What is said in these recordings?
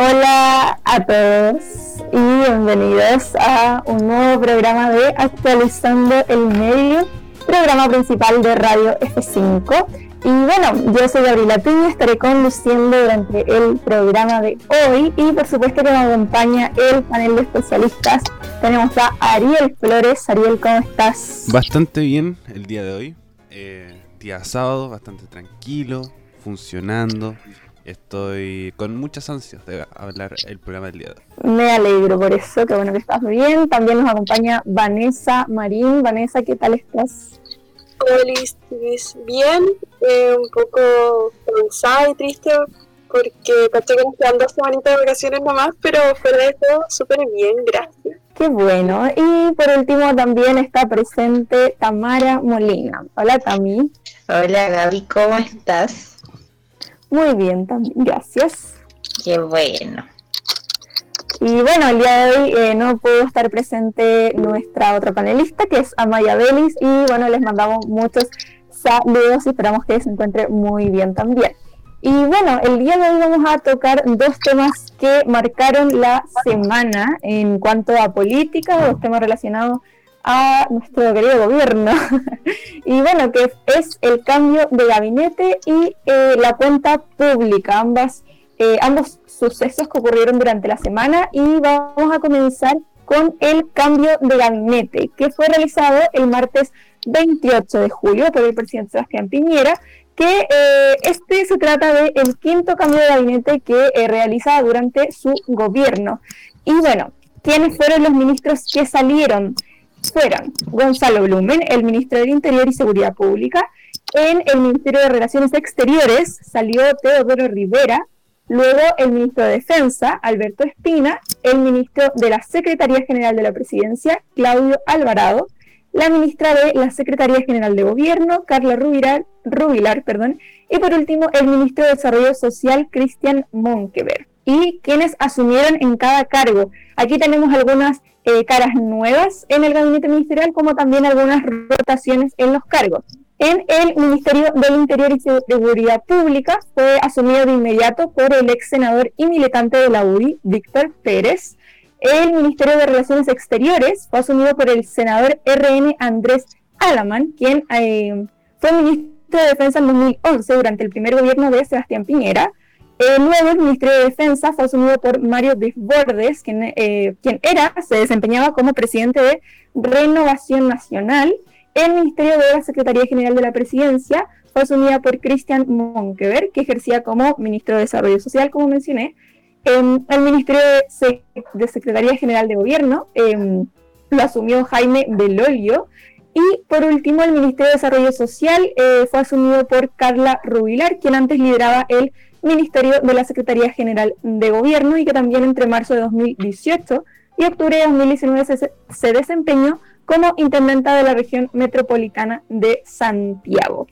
Hola a todos y bienvenidos a un nuevo programa de Actualizando el Medio, programa principal de Radio F5. Y bueno, yo soy Gabriela Piña, estaré conduciendo durante el programa de hoy y por supuesto que me acompaña el panel de especialistas. Tenemos a Ariel Flores. Ariel, ¿cómo estás? Bastante bien el día de hoy. Eh, día sábado, bastante tranquilo, funcionando. Estoy con muchas ansias de hablar el programa del día de hoy. Me alegro por eso, que bueno que estás bien. También nos acompaña Vanessa Marín. Vanessa, ¿qué tal estás? Hola, bien, eh, un poco cansada y triste porque caché que nos quedan dos semanitas de vacaciones nomás, pero fuera de todo, súper bien, gracias. Qué bueno. Y por último también está presente Tamara Molina. Hola, Tami. Hola, Gaby, ¿cómo estás? Muy bien, también, gracias. Qué bueno. Y bueno, el día de hoy eh, no pudo estar presente nuestra otra panelista, que es Amaya Belis, y bueno, les mandamos muchos saludos y esperamos que se encuentre muy bien también. Y bueno, el día de hoy vamos a tocar dos temas que marcaron la semana en cuanto a política, dos temas relacionados a nuestro querido gobierno. y bueno, que es el cambio de gabinete y eh, la cuenta pública, ambas, eh, ambos sucesos que ocurrieron durante la semana y vamos a comenzar con el cambio de gabinete que fue realizado el martes 28 de julio por el presidente Sebastián Piñera, que eh, este se trata del el quinto cambio de gabinete que realiza durante su gobierno. Y bueno, ¿quiénes fueron los ministros que salieron? Fueron Gonzalo Blumen, el ministro del Interior y Seguridad Pública, en el Ministerio de Relaciones Exteriores salió Teodoro Rivera, luego el ministro de Defensa, Alberto Espina, el ministro de la Secretaría General de la Presidencia, Claudio Alvarado, la ministra de la Secretaría General de Gobierno, Carla Rubilar, Rubilar perdón, y por último el ministro de Desarrollo Social, Cristian Monkever, y quienes asumieron en cada cargo. Aquí tenemos algunas eh, caras nuevas en el gabinete ministerial, como también algunas rotaciones en los cargos. En el Ministerio del Interior y Seguridad Pública fue asumido de inmediato por el ex senador y militante de la UDI, Víctor Pérez. El Ministerio de Relaciones Exteriores fue asumido por el senador RN Andrés Alaman, quien eh, fue ministro de Defensa en 2011 durante el primer gobierno de Sebastián Piñera. El nuevo Ministerio de Defensa fue asumido por Mario Desbordes, quien, eh, quien era, se desempeñaba como presidente de Renovación Nacional. El Ministerio de la Secretaría General de la Presidencia fue asumido por Cristian Monkever, que ejercía como ministro de Desarrollo Social, como mencioné. el Ministerio de, Secretaría General de Gobierno em, lo asumió Jaime Belolio. Y por último, el Ministerio de Desarrollo Social eh, fue asumido por Carla Rubilar, quien antes lideraba el Ministerio de la Secretaría General de Gobierno y que también entre marzo de 2018 y octubre de 2019 se, desempeñó como intendenta de la región metropolitana de Santiago.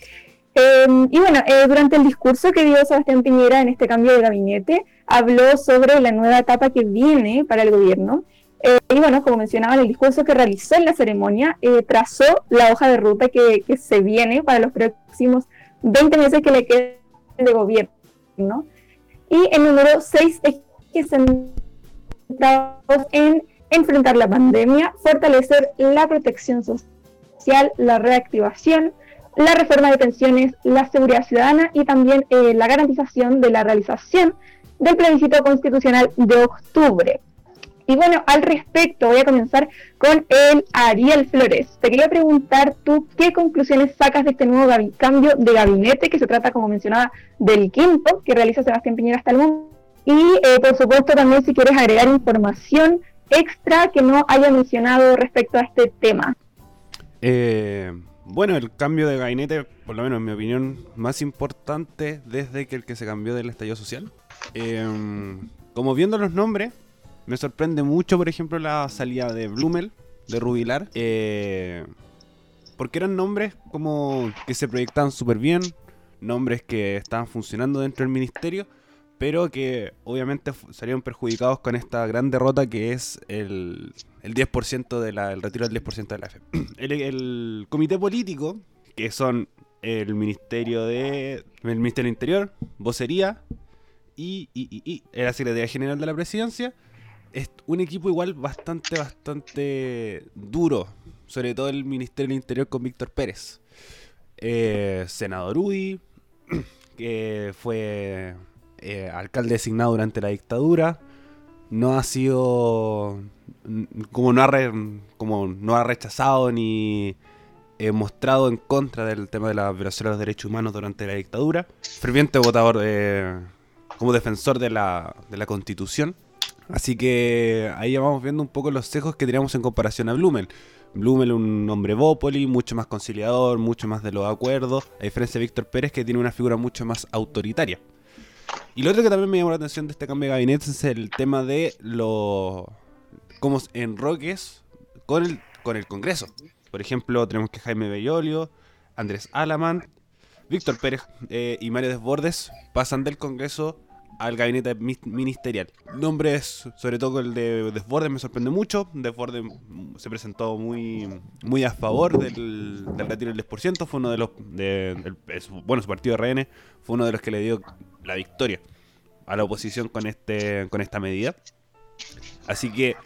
Em, y bueno, eh, durante el discurso que dio Sebastián Piñera en este cambio de gabinete, habló sobre la nueva etapa que viene para el gobierno. Eh, y bueno, como mencionaba en el discurso que realizó en la ceremonia, eh, trazó la hoja de ruta que, que, se viene para los próximos 20 meses que le queden de gobierno. Y el número 6 es que centrados en enfrentar la pandemia, fortalecer la protección social, la reactivación, la reforma de pensiones, la seguridad ciudadana y también eh, la garantización de la realización del plebiscito constitucional de octubre. Y bueno, al respecto voy a comenzar con el Ariel Flores. Te quería preguntar tú qué conclusiones sacas de este nuevo cambio de gabinete que se trata, como mencionaba, del quinto que realiza Sebastián Piñera hasta el mundo. Y eh, por supuesto también si quieres agregar información extra que no haya mencionado respecto a este tema. Eh, bueno, el cambio de gabinete, por lo menos en mi opinión, más importante desde que el que se cambió del estallido social. Eh, como viendo los nombres, me sorprende mucho, por ejemplo, la salida de Blumel, de Rubilar. Eh, porque eran nombres como que se proyectaban súper bien, nombres que estaban funcionando dentro del ministerio, pero que obviamente salieron perjudicados con esta gran derrota que es el, el 10% de la, el retiro del 10% de la F. El, el, comité político, que son el Ministerio de el Ministerio del Interior, Vocería, y, y, y, y la Secretaría General de la Presidencia, es un equipo igual bastante, bastante duro, sobre todo el Ministerio del Interior con Víctor Pérez. Eh, senador Udi, que fue eh, alcalde designado durante la dictadura, no ha sido como no ha, como no ha rechazado ni eh, mostrado en contra del tema de la violación de los derechos humanos durante la dictadura, ferviente votador como defensor de la, de la constitución. Así que ahí vamos viendo un poco los cejos que teníamos en comparación a Blumel. Blumel un hombre bópoli, mucho más conciliador, mucho más de los acuerdos, a diferencia de Víctor Pérez que tiene una figura mucho más autoritaria. Y lo otro que también me llamó la atención de este cambio de gabinete es el tema de los como enroques con el, con el Congreso. Por ejemplo, tenemos que Jaime Bellolio, Andrés Alaman, Víctor Pérez eh, y Mario Desbordes pasan del Congreso al gabinete ministerial. Nombres, sobre todo el de Desbordes, me sorprende mucho. Desbordes se presentó muy, muy a favor del, del retiro del 10%. Fue uno de los. Bueno, su partido RN fue uno de los que le dio la victoria a la oposición con, este, con esta medida. Así que,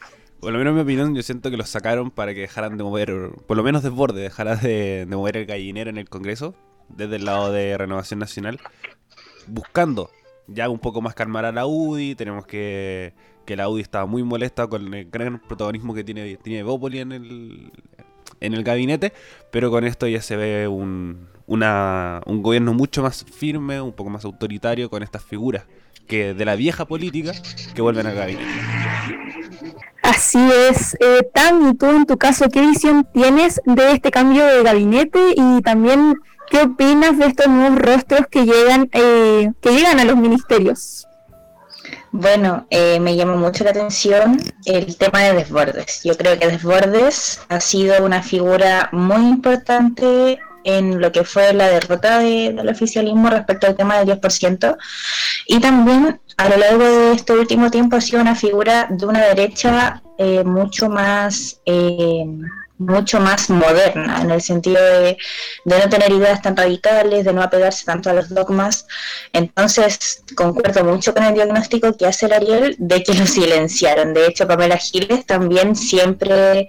por lo menos en mi opinión, yo siento que los sacaron para que dejaran de mover, por lo menos Desbordes, dejara de, de mover el gallinero en el Congreso, desde el lado de Renovación Nacional, buscando ya un poco más calmar a la UDI. Tenemos que, que la UDI estaba muy molesta con el gran protagonismo que tiene, tiene Bópoli en el, en el gabinete, pero con esto ya se ve un, una, un gobierno mucho más firme, un poco más autoritario con estas figuras que de la vieja política que vuelven al gabinete. Así es. Eh, Tam, y tú en tu caso, ¿qué visión tienes de este cambio de gabinete y también ¿Qué opinas de estos nuevos rostros que llegan, eh, que llegan a los ministerios? Bueno, eh, me llama mucho la atención el tema de Desbordes. Yo creo que Desbordes ha sido una figura muy importante en lo que fue la derrota del oficialismo respecto al tema del 10%. Y también a lo largo de este último tiempo ha sido una figura de una derecha eh, mucho más mucho más moderna, en el sentido de, no tener ideas tan radicales, de no apegarse tanto a los dogmas. Entonces, concuerdo mucho con el diagnóstico que hace el Ariel de que lo silenciaron. De hecho, Pamela Giles también siempre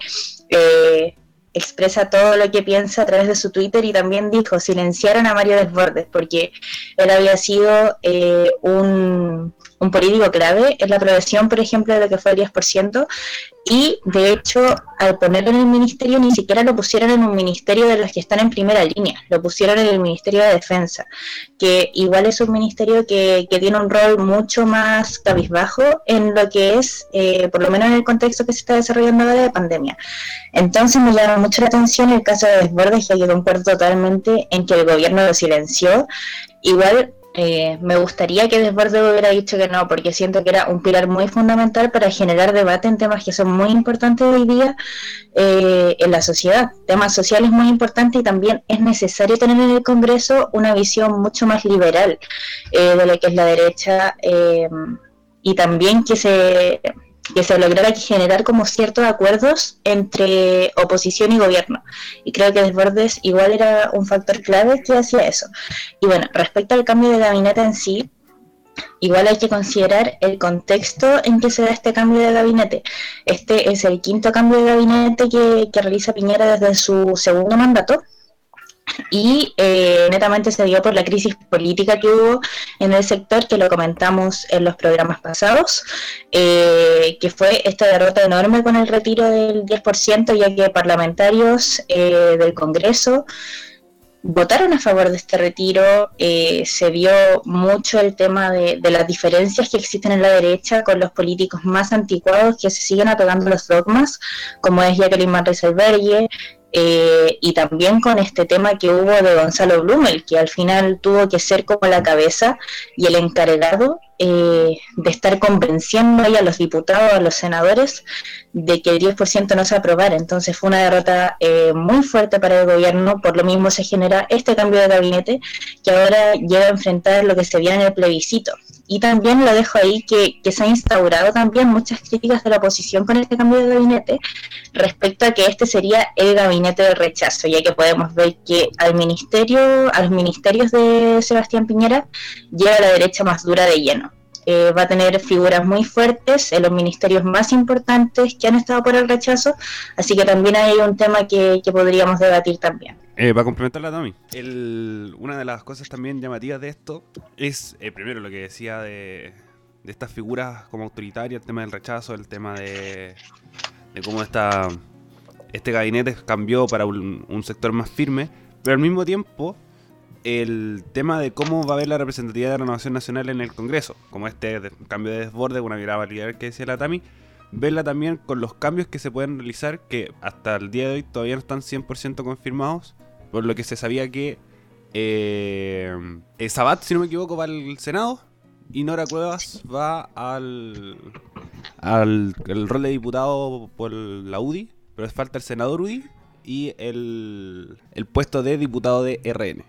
eh, expresa todo lo que piensa a través de su Twitter y también dijo, silenciaron a Mario Desbordes, porque él había sido eh, un un político clave en la aprobación, por ejemplo, de lo que fue el 10%, y de hecho, al ponerlo en el ministerio, ni siquiera lo pusieron en un ministerio de los que están en primera línea, lo pusieron en el Ministerio de Defensa, que igual es un ministerio que, tiene un rol mucho más cabizbajo en lo que es, eh, por lo menos en el contexto que se está desarrollando ahora de pandemia. Entonces me llama mucho la atención el caso de Desbordes, que concuerdo totalmente en que el gobierno lo silenció. Igual eh, me gustaría que Desbordes hubiera dicho que no, porque siento que era un pilar muy fundamental para generar debate en temas que son muy importantes hoy día eh, en la sociedad. Temas sociales muy importantes y también es necesario tener en el Congreso una visión mucho más liberal eh, de lo que es la derecha y también que se que se lograra generar como ciertos acuerdos entre oposición y gobierno. Y creo que Desbordes igual era un factor clave que hacía eso. Y bueno, respecto al cambio de gabinete en sí, igual hay que considerar el contexto en que se da este cambio de gabinete. Este es el quinto cambio de gabinete que, que realiza Piñera desde su segundo mandato y eh, netamente se dio por la crisis política que hubo en el sector, que lo comentamos en los programas pasados, eh, que fue esta derrota enorme con el retiro del 10%, ya que parlamentarios eh, del Congreso votaron a favor de este retiro, se vio mucho el tema de, las diferencias que existen en la derecha con los políticos más anticuados que se siguen apegando a los dogmas, como es Jacqueline Manrique Albergue, eh, y también con este tema que hubo de Gonzalo Blumel, que al final tuvo que ser como la cabeza y el encargado eh, de estar convenciendo a los diputados, a los senadores, de que el 10% no se aprobara. Entonces fue una derrota eh, muy fuerte para el gobierno, por lo mismo se genera este cambio de gabinete que ahora lleva a enfrentar lo que se viene en el plebiscito, y también lo dejo ahí que, se ha instaurado también muchas críticas de la oposición con este cambio de gabinete respecto a que este sería el gabinete de rechazo, ya que podemos ver que al ministerio, a los ministerios de Sebastián Piñera llega la derecha más dura de lleno. eh, va a tener figuras muy fuertes en los ministerios más importantes que han estado por el rechazo, así que también hay un tema que, podríamos debatir también. Eh, para complementar la Tommy, una de las cosas también llamativas de esto es, eh, primero, lo que decía de, estas figuras como autoritarias, el tema del rechazo, el tema de, cómo esta, este gabinete cambió para un sector más firme, pero al mismo tiempo el tema de cómo va a haber la representatividad de la renovación nacional en el Congreso, como este cambio de desborde, una mirada validar que decía la Tami, verla también con los cambios que se pueden realizar, que hasta el día de hoy todavía no están 100% confirmados, por lo que se sabía que eh, Sabat, si no me equivoco, va al Senado y Nora Cuevas va al, al rol de diputado por la UDI, pero falta el senador UDI y el, el puesto de diputado de RN.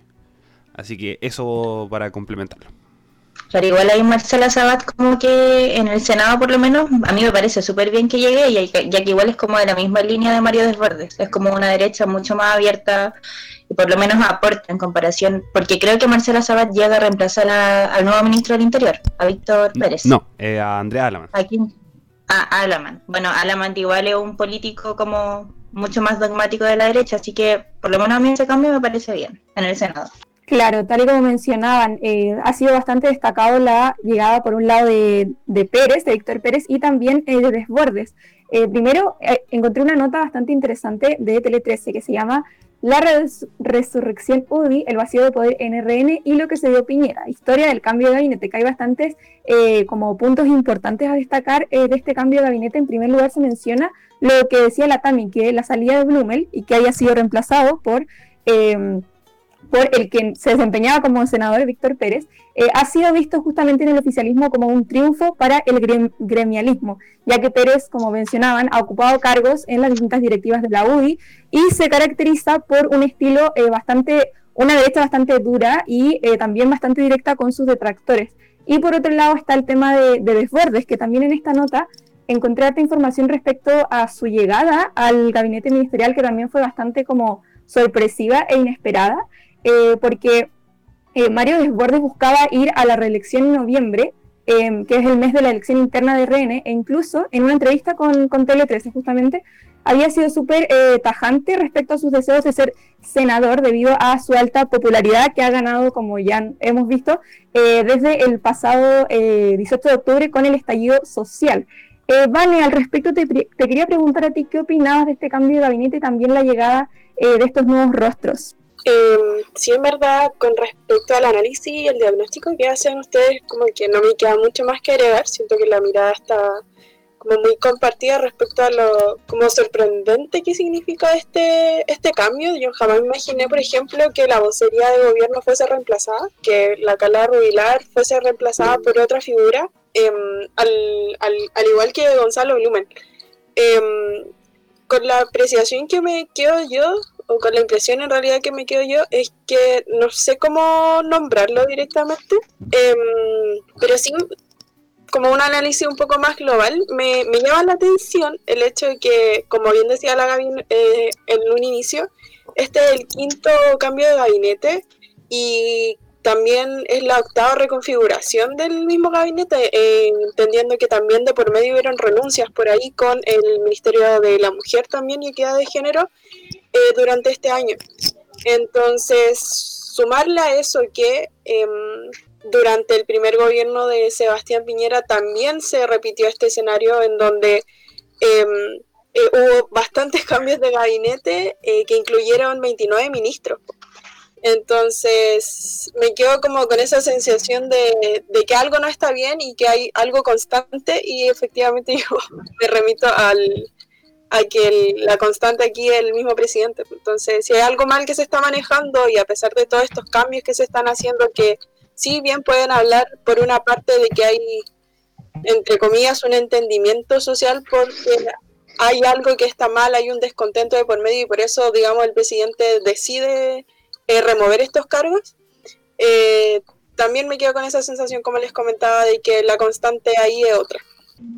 Así que eso para complementarlo. Pero igual hay Marcela Sabat como que en el Senado por lo menos, a mí me parece súper bien que llegue, ya que igual es como de la misma línea de Mario Desbordes, es como una derecha mucho más abierta y por lo menos aporta en comparación, porque creo que Marcela Sabat llega a reemplazar al nuevo ministro del Interior, a Víctor Pérez. No, eh, a Andrea Alaman. ¿A quién? A Alaman. Bueno, Alaman igual es un político como mucho más dogmático de la derecha, así que por lo menos a mí ese cambio me parece bien en el Senado. Claro, tal y como mencionaban, eh, ha sido bastante destacado la llegada por un lado de, Pérez, de Víctor Pérez, y también eh, de Desbordes. Eh, primero, encontré una nota bastante interesante de Tele 13 que se llama La resurrección UDI, el vacío de poder NRN y lo que se dio Piñera. Historia del cambio de gabinete, que hay bastantes como puntos importantes a destacar de este cambio de gabinete. En primer lugar, se menciona lo que decía la TAMI, que la salida de Blumel y que haya sido reemplazado por por el que se desempeñaba como senador Víctor Pérez, eh, ha sido visto justamente en el oficialismo como un triunfo para el gremialismo, ya que Pérez, como mencionaban, ha ocupado cargos en las distintas directivas de la UDI y se caracteriza por un estilo eh, bastante, una derecha bastante dura y eh, también bastante directa con sus detractores. Y por otro lado está el tema de, de Desbordes, que también en esta nota encontré esta información respecto a su llegada al gabinete ministerial, que también fue bastante como sorpresiva e inesperada. Eh, porque eh, Mario Desbordes buscaba ir a la reelección en noviembre, em, que es el mes de la elección interna de RN, e incluso en una entrevista con, Tele 13 justamente, había sido súper eh, tajante respecto a sus deseos de ser senador debido a su alta popularidad que ha ganado, como ya hemos visto, desde el pasado 18 de octubre con el estallido social. Vane, al respecto te, te, quería preguntar a ti qué opinabas de este cambio de gabinete y también la llegada de estos nuevos rostros. Eh, sí, en verdad, con respecto al análisis y el diagnóstico que hacen ustedes, como que no me queda mucho más que agregar. Siento que la mirada está como muy compartida respecto a lo como sorprendente que significa este, este cambio. Yo jamás imaginé, por ejemplo, que la vocería de gobierno fuese reemplazada, que la Cala Rubilar fuese reemplazada por otra figura, em, al, al, al, igual que Gonzalo Blumen. Em, con la apreciación que me quedo yo con la impresión en realidad que me quedo yo, es que no sé cómo nombrarlo directamente, em, pero sí como un análisis un poco más global, me, me, llama la atención el hecho de que, como bien decía la Gaby eh, en un inicio, este es el quinto cambio de gabinete y también es la octava reconfiguración del mismo gabinete, eh, entendiendo que también de por medio hubieron renuncias por ahí con el Ministerio de la Mujer también y Equidad de Género eh, durante este año. Entonces, sumarle a eso que em, durante el primer gobierno de Sebastián Piñera también se repitió este escenario en donde em, eh, hubo bastantes cambios de gabinete que incluyeron 29 ministros. Entonces me quedo como con esa sensación de, que algo no está bien y que hay algo constante y efectivamente yo me remito al, a que la constante aquí es el mismo presidente. Entonces si hay algo mal que se está manejando y a pesar de todos estos cambios que se están haciendo que sí bien pueden hablar por una parte de que hay entre comillas un entendimiento social porque hay algo que está mal, hay un descontento de por medio y por eso digamos el presidente decide eh, remover estos cargos. Eh, también me quedo con esa sensación, como les comentaba, de que la constante ahí es otra.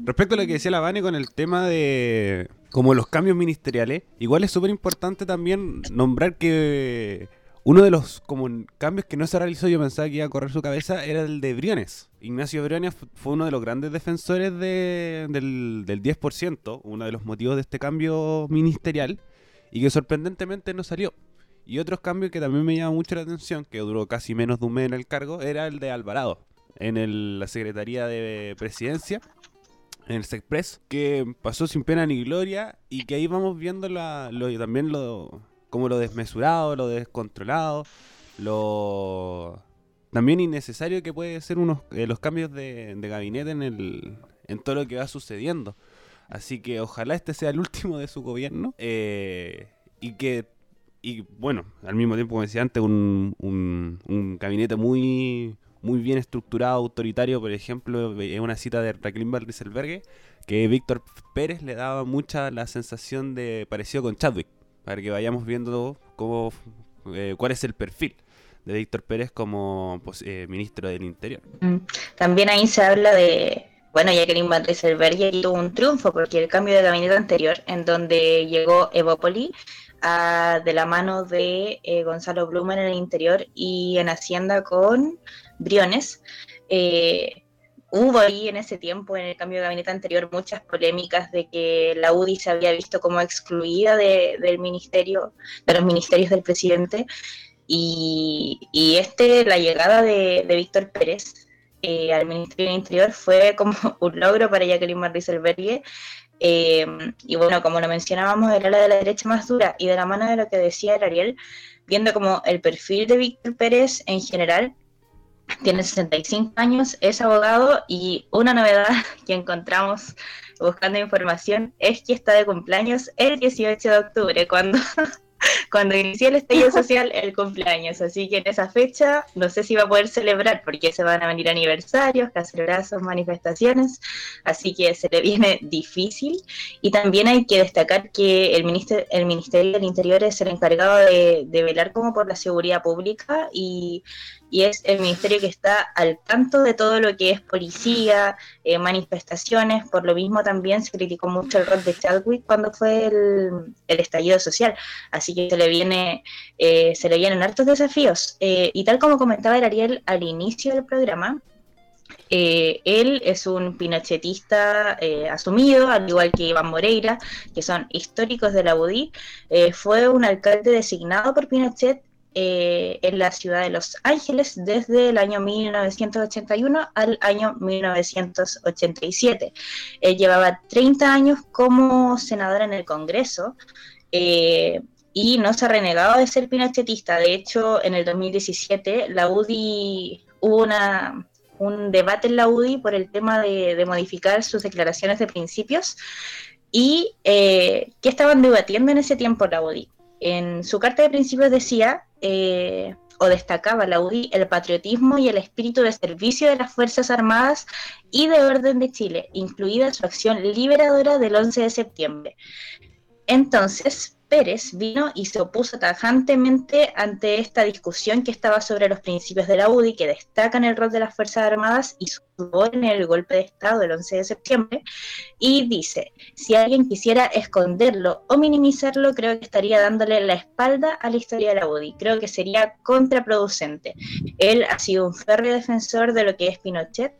Respecto a lo que decía la Vane con el tema de como los cambios ministeriales, igual es súper importante también nombrar que uno de los como cambios que no se realizó, yo pensaba que iba a correr su cabeza, era el de Briones. Ignacio Briones fue uno de los grandes defensores del, del 10%, uno de los motivos de este cambio ministerial, y que sorprendentemente no salió. Y otros cambios que también me llaman mucho la atención, que duró casi menos de un mes en el cargo, era el de Alvarado, en la Secretaría de Presidencia, en el SECPRES, que pasó sin pena ni gloria y que ahí vamos viendo también lo, como lo desmesurado, lo descontrolado, lo también innecesario que puede ser unos, eh, los cambios de, gabinete en, el, en todo lo que va sucediendo. Así que ojalá este sea el último de su gobierno eh, y que y bueno, al mismo tiempo, como decía antes, un, un, gabinete muy, muy bien estructurado, autoritario, por ejemplo, es una cita de Raquel Valdezalbergue, que Víctor Pérez le daba mucha la sensación de parecido con Chadwick, para que vayamos viendo cómo, eh, cuál es el perfil de Víctor Pérez como pues, eh, ministro del Interior. Mm. También ahí se habla de, bueno, Jacqueline Van Rieselberg tuvo un triunfo porque el cambio de gabinete anterior, en donde llegó Evópoli, de la mano de eh, Gonzalo Blumen en el interior y en Hacienda con Briones. Eh, hubo ahí en ese tiempo, en el cambio de gabinete anterior, muchas polémicas de que la UDI se había visto como excluida del ministerio, de los ministerios del presidente. Y, este, la llegada de, Víctor Pérez eh, al Ministerio del Interior fue como un logro para Jacqueline Marriselbergue eh, y bueno, como lo mencionábamos, era la de la derecha más dura y de la mano de lo que decía Ariel, viendo como el perfil de Víctor Pérez en general, tiene 65 años, es abogado y una novedad que encontramos buscando información es que está de cumpleaños el 18 de octubre, cuando cuando inició el estallido social el cumpleaños. Así que en esa fecha no sé si va a poder celebrar porque se van a venir aniversarios, cacerolazos, manifestaciones. Así que se le viene difícil. Y también hay que destacar que el, ministerio, el Ministerio del Interior es el encargado de, de velar como por la seguridad pública y y es el ministerio que está al tanto de todo lo que es policía, eh, manifestaciones, por lo mismo también se criticó mucho el rol de Chadwick cuando fue el, estallido social, así que se le viene, eh, se le vienen hartos desafíos. Eh, y tal como comentaba el Ariel al inicio del programa, él es un pinochetista asumido, al igual que Iván Moreira, que son históricos de la UDI. fue un alcalde designado por Pinochet eh, en la ciudad de Los Ángeles desde el año 1981 al año 1987. Él llevaba 30 años como senador en el Congreso. Eh, y no se ha renegado de ser pinochetista. De hecho, en el 2017 la UDI hubo una, un debate en la UDI por el tema de, modificar sus declaraciones de principios. ¿Y eh, qué estaban debatiendo en ese tiempo la UDI? En su carta de principios decía eh, o destacaba la UDI el patriotismo y el espíritu de servicio de las Fuerzas Armadas y de Orden de Chile, incluida su acción liberadora del 11 de septiembre. Entonces, Pérez vino y se opuso tajantemente ante esta discusión que estaba sobre los principios de la UDI, que destacan el rol de las Fuerzas Armadas y su rol en el golpe de Estado del 11 de septiembre, y dice, si alguien quisiera esconderlo o minimizarlo, creo que estaría dándole la espalda a la historia de la UDI, creo que sería contraproducente. Él ha sido un férreo defensor de lo que es Pinochet.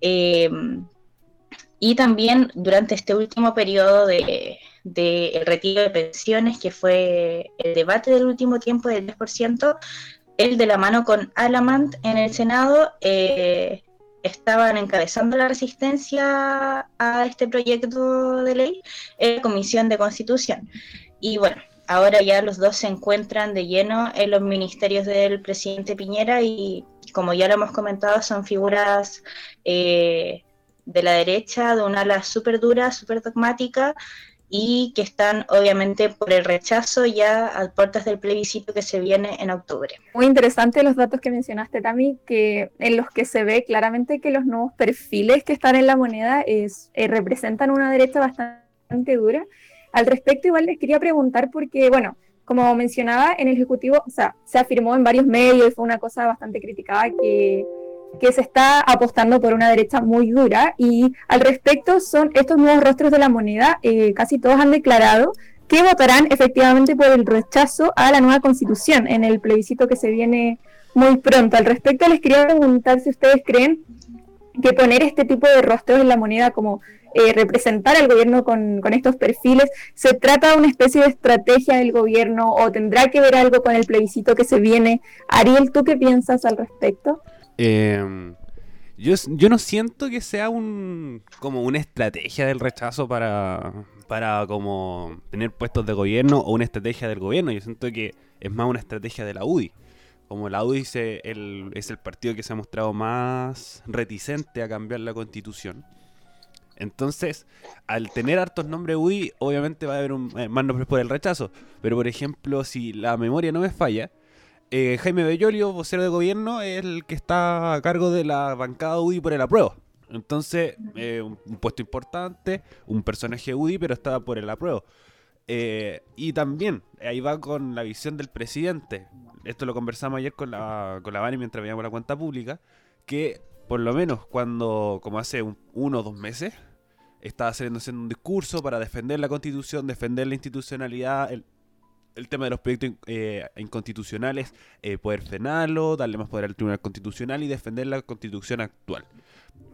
Eh, y también durante este último periodo de, del retiro de pensiones, que fue el debate del último tiempo del 10%, él de la mano con Alamant en el Senado eh, estaban encabezando la resistencia a este proyecto de ley en la Comisión de Constitución. Y bueno, ahora ya los dos se encuentran de lleno en los ministerios del presidente Piñera y como ya lo hemos comentado, son figuras eh, de la derecha, de una ala súper dura, súper dogmática, y que están obviamente por el rechazo ya a puertas del plebiscito que se viene en octubre. Muy interesante los datos que mencionaste, Tami, que en los que se ve claramente que los nuevos perfiles que están en la moneda es, eh, representan una derecha bastante dura. Al respecto, igual les quería preguntar porque, bueno, como mencionaba, en el Ejecutivo, o sea, se afirmó en varios medios fue una cosa bastante criticada que que se está apostando por una derecha muy dura y al respecto son estos nuevos rostros de la moneda, eh, casi todos han declarado que votarán efectivamente por el rechazo a la nueva constitución en el plebiscito que se viene muy pronto. Al respecto, les quería preguntar si ustedes creen que poner este tipo de rostros en la moneda como eh, representar al gobierno con, con, estos perfiles, ¿se trata de una especie de estrategia del gobierno o tendrá que ver algo con el plebiscito que se viene? Ariel, ¿tú qué piensas al respecto? Eh, yo, yo no siento que sea un como una estrategia del rechazo para, para como tener puestos de gobierno o una estrategia del gobierno. Yo siento que es más una estrategia de la UDI. Como la UDI es el, es el partido que se ha mostrado más reticente a cambiar la constitución. Entonces, al tener hartos nombres UDI, obviamente va a haber un, eh, más nombres por el rechazo. Pero, por ejemplo, si la memoria no me falla, eh, Jaime Bellolio, vocero de gobierno, es el que está a cargo de la bancada UDI por el apruebo. Entonces, eh, un, puesto importante, un personaje UDI, pero estaba por el apruebo. Eh, y también, ahí va con la visión del presidente. Esto lo conversamos ayer con la, con la Bani mientras veíamos la cuenta pública. Que por lo menos cuando, como hace uno o dos meses, estaba haciendo, un discurso para defender la constitución, defender la institucionalidad, el tema de los proyectos eh, inconstitucionales, eh, poder frenarlo, darle más poder al Tribunal Constitucional y defender la constitución actual.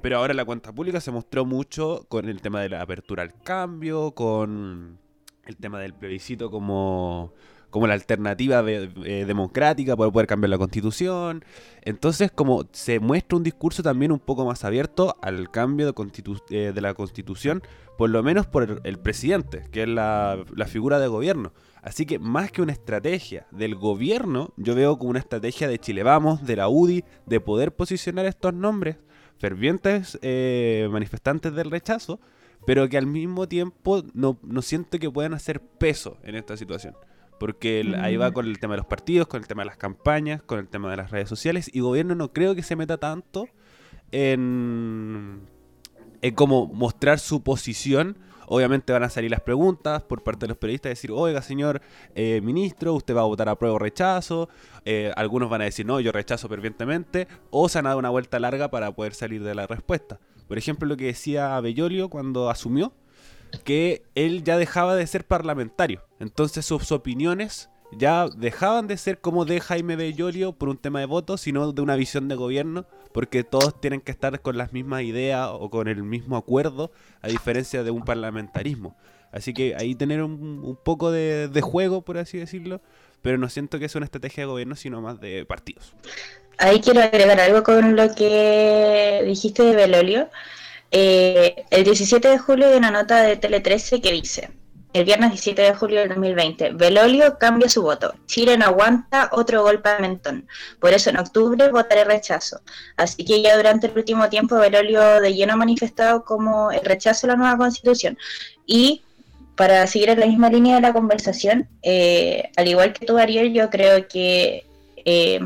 Pero ahora la cuenta pública se mostró mucho con el tema de la apertura al cambio, con el tema del plebiscito como, como la alternativa eh, democrática para poder cambiar la constitución. Entonces, como se muestra un discurso también un poco más abierto al cambio de, de la constitución, por lo menos por el, presidente, que es la, la figura de gobierno. Así que más que una estrategia del gobierno, yo veo como una estrategia de Chile Vamos, de la UDI, de poder posicionar estos nombres, fervientes eh, manifestantes del rechazo, pero que al mismo tiempo no, no, siento que puedan hacer peso en esta situación. Porque ahí va mm. con el tema de los partidos, con el tema de las campañas, con el tema de las redes sociales, y gobierno no creo que se meta tanto en, en como mostrar su posición Obviamente van a salir las preguntas por parte de los periodistas, decir, oiga señor eh, ministro, usted va a votar a prueba o rechazo. Eh, algunos van a decir, no, yo rechazo fervientemente. O se han dado una vuelta larga para poder salir de la respuesta. Por ejemplo, lo que decía Bellolio cuando asumió, que él ya dejaba de ser parlamentario. Entonces sus opiniones ya dejaban de ser como de Jaime Bellolio por un tema de voto, sino de una visión de gobierno, porque todos tienen que estar con las mismas ideas o con el mismo acuerdo, a diferencia de un parlamentarismo. Así que ahí tener un, poco de, juego, por así decirlo, pero no siento que sea una estrategia de gobierno, sino más de partidos. Ahí quiero agregar algo con lo que dijiste de Bellolio. Eh, el 17 de julio hay una nota de Tele 13 que dice, el viernes 17 de julio del 2020. Belolio cambia su voto. Chile no aguanta otro golpe de mentón. Por eso en octubre votaré rechazo. Así que ya durante el último tiempo Belolio de lleno ha manifestado como el rechazo a la nueva constitución. Y para seguir en la misma línea de la conversación, eh, al igual que tú, Ariel, yo creo que eh,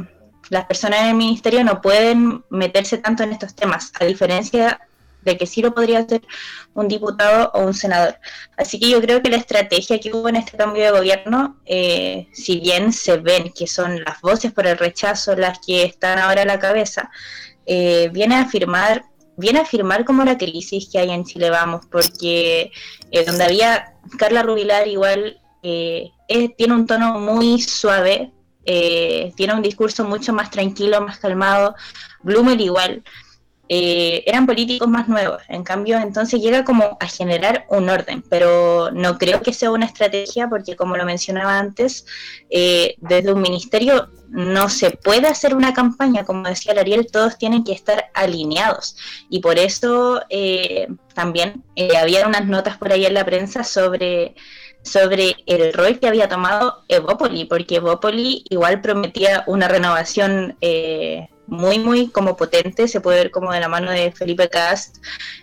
las personas en el ministerio no pueden meterse tanto en estos temas, a diferencia de que sí lo podría ser un diputado o un senador. Así que yo creo que la estrategia que hubo en este cambio de gobierno, eh, si bien se ven que son las voces por el rechazo las que están ahora a la cabeza, eh, viene a afirmar viene a afirmar como la crisis que hay en Chile Vamos, porque eh, donde había Carla Rubilar igual tiene un tono muy suave, tiene un discurso mucho más tranquilo, más calmado, Blumel igual, eh, eran políticos más nuevos. En cambio, entonces llega como a generar un orden, pero no creo que sea una estrategia porque, como lo mencionaba antes, eh, desde un ministerio no se puede hacer una campaña, como decía Ariel, todos tienen que estar alineados. Y por eso eh, también había unas notas por ahí en la prensa sobre sobre el rol que había tomado Evópoli, porque Evópoli igual prometía una renovación eh, muy, muy como potente, se puede ver como de la mano de Felipe Cast,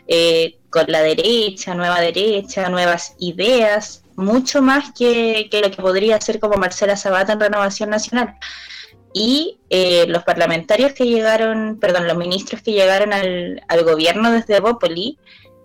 eh, con la derecha, nueva derecha, nuevas ideas, mucho más que, que, lo que podría ser como Marcela Sabata en Renovación Nacional. Y eh, los parlamentarios que llegaron, perdón, los ministros que llegaron al, al gobierno desde Bópoli,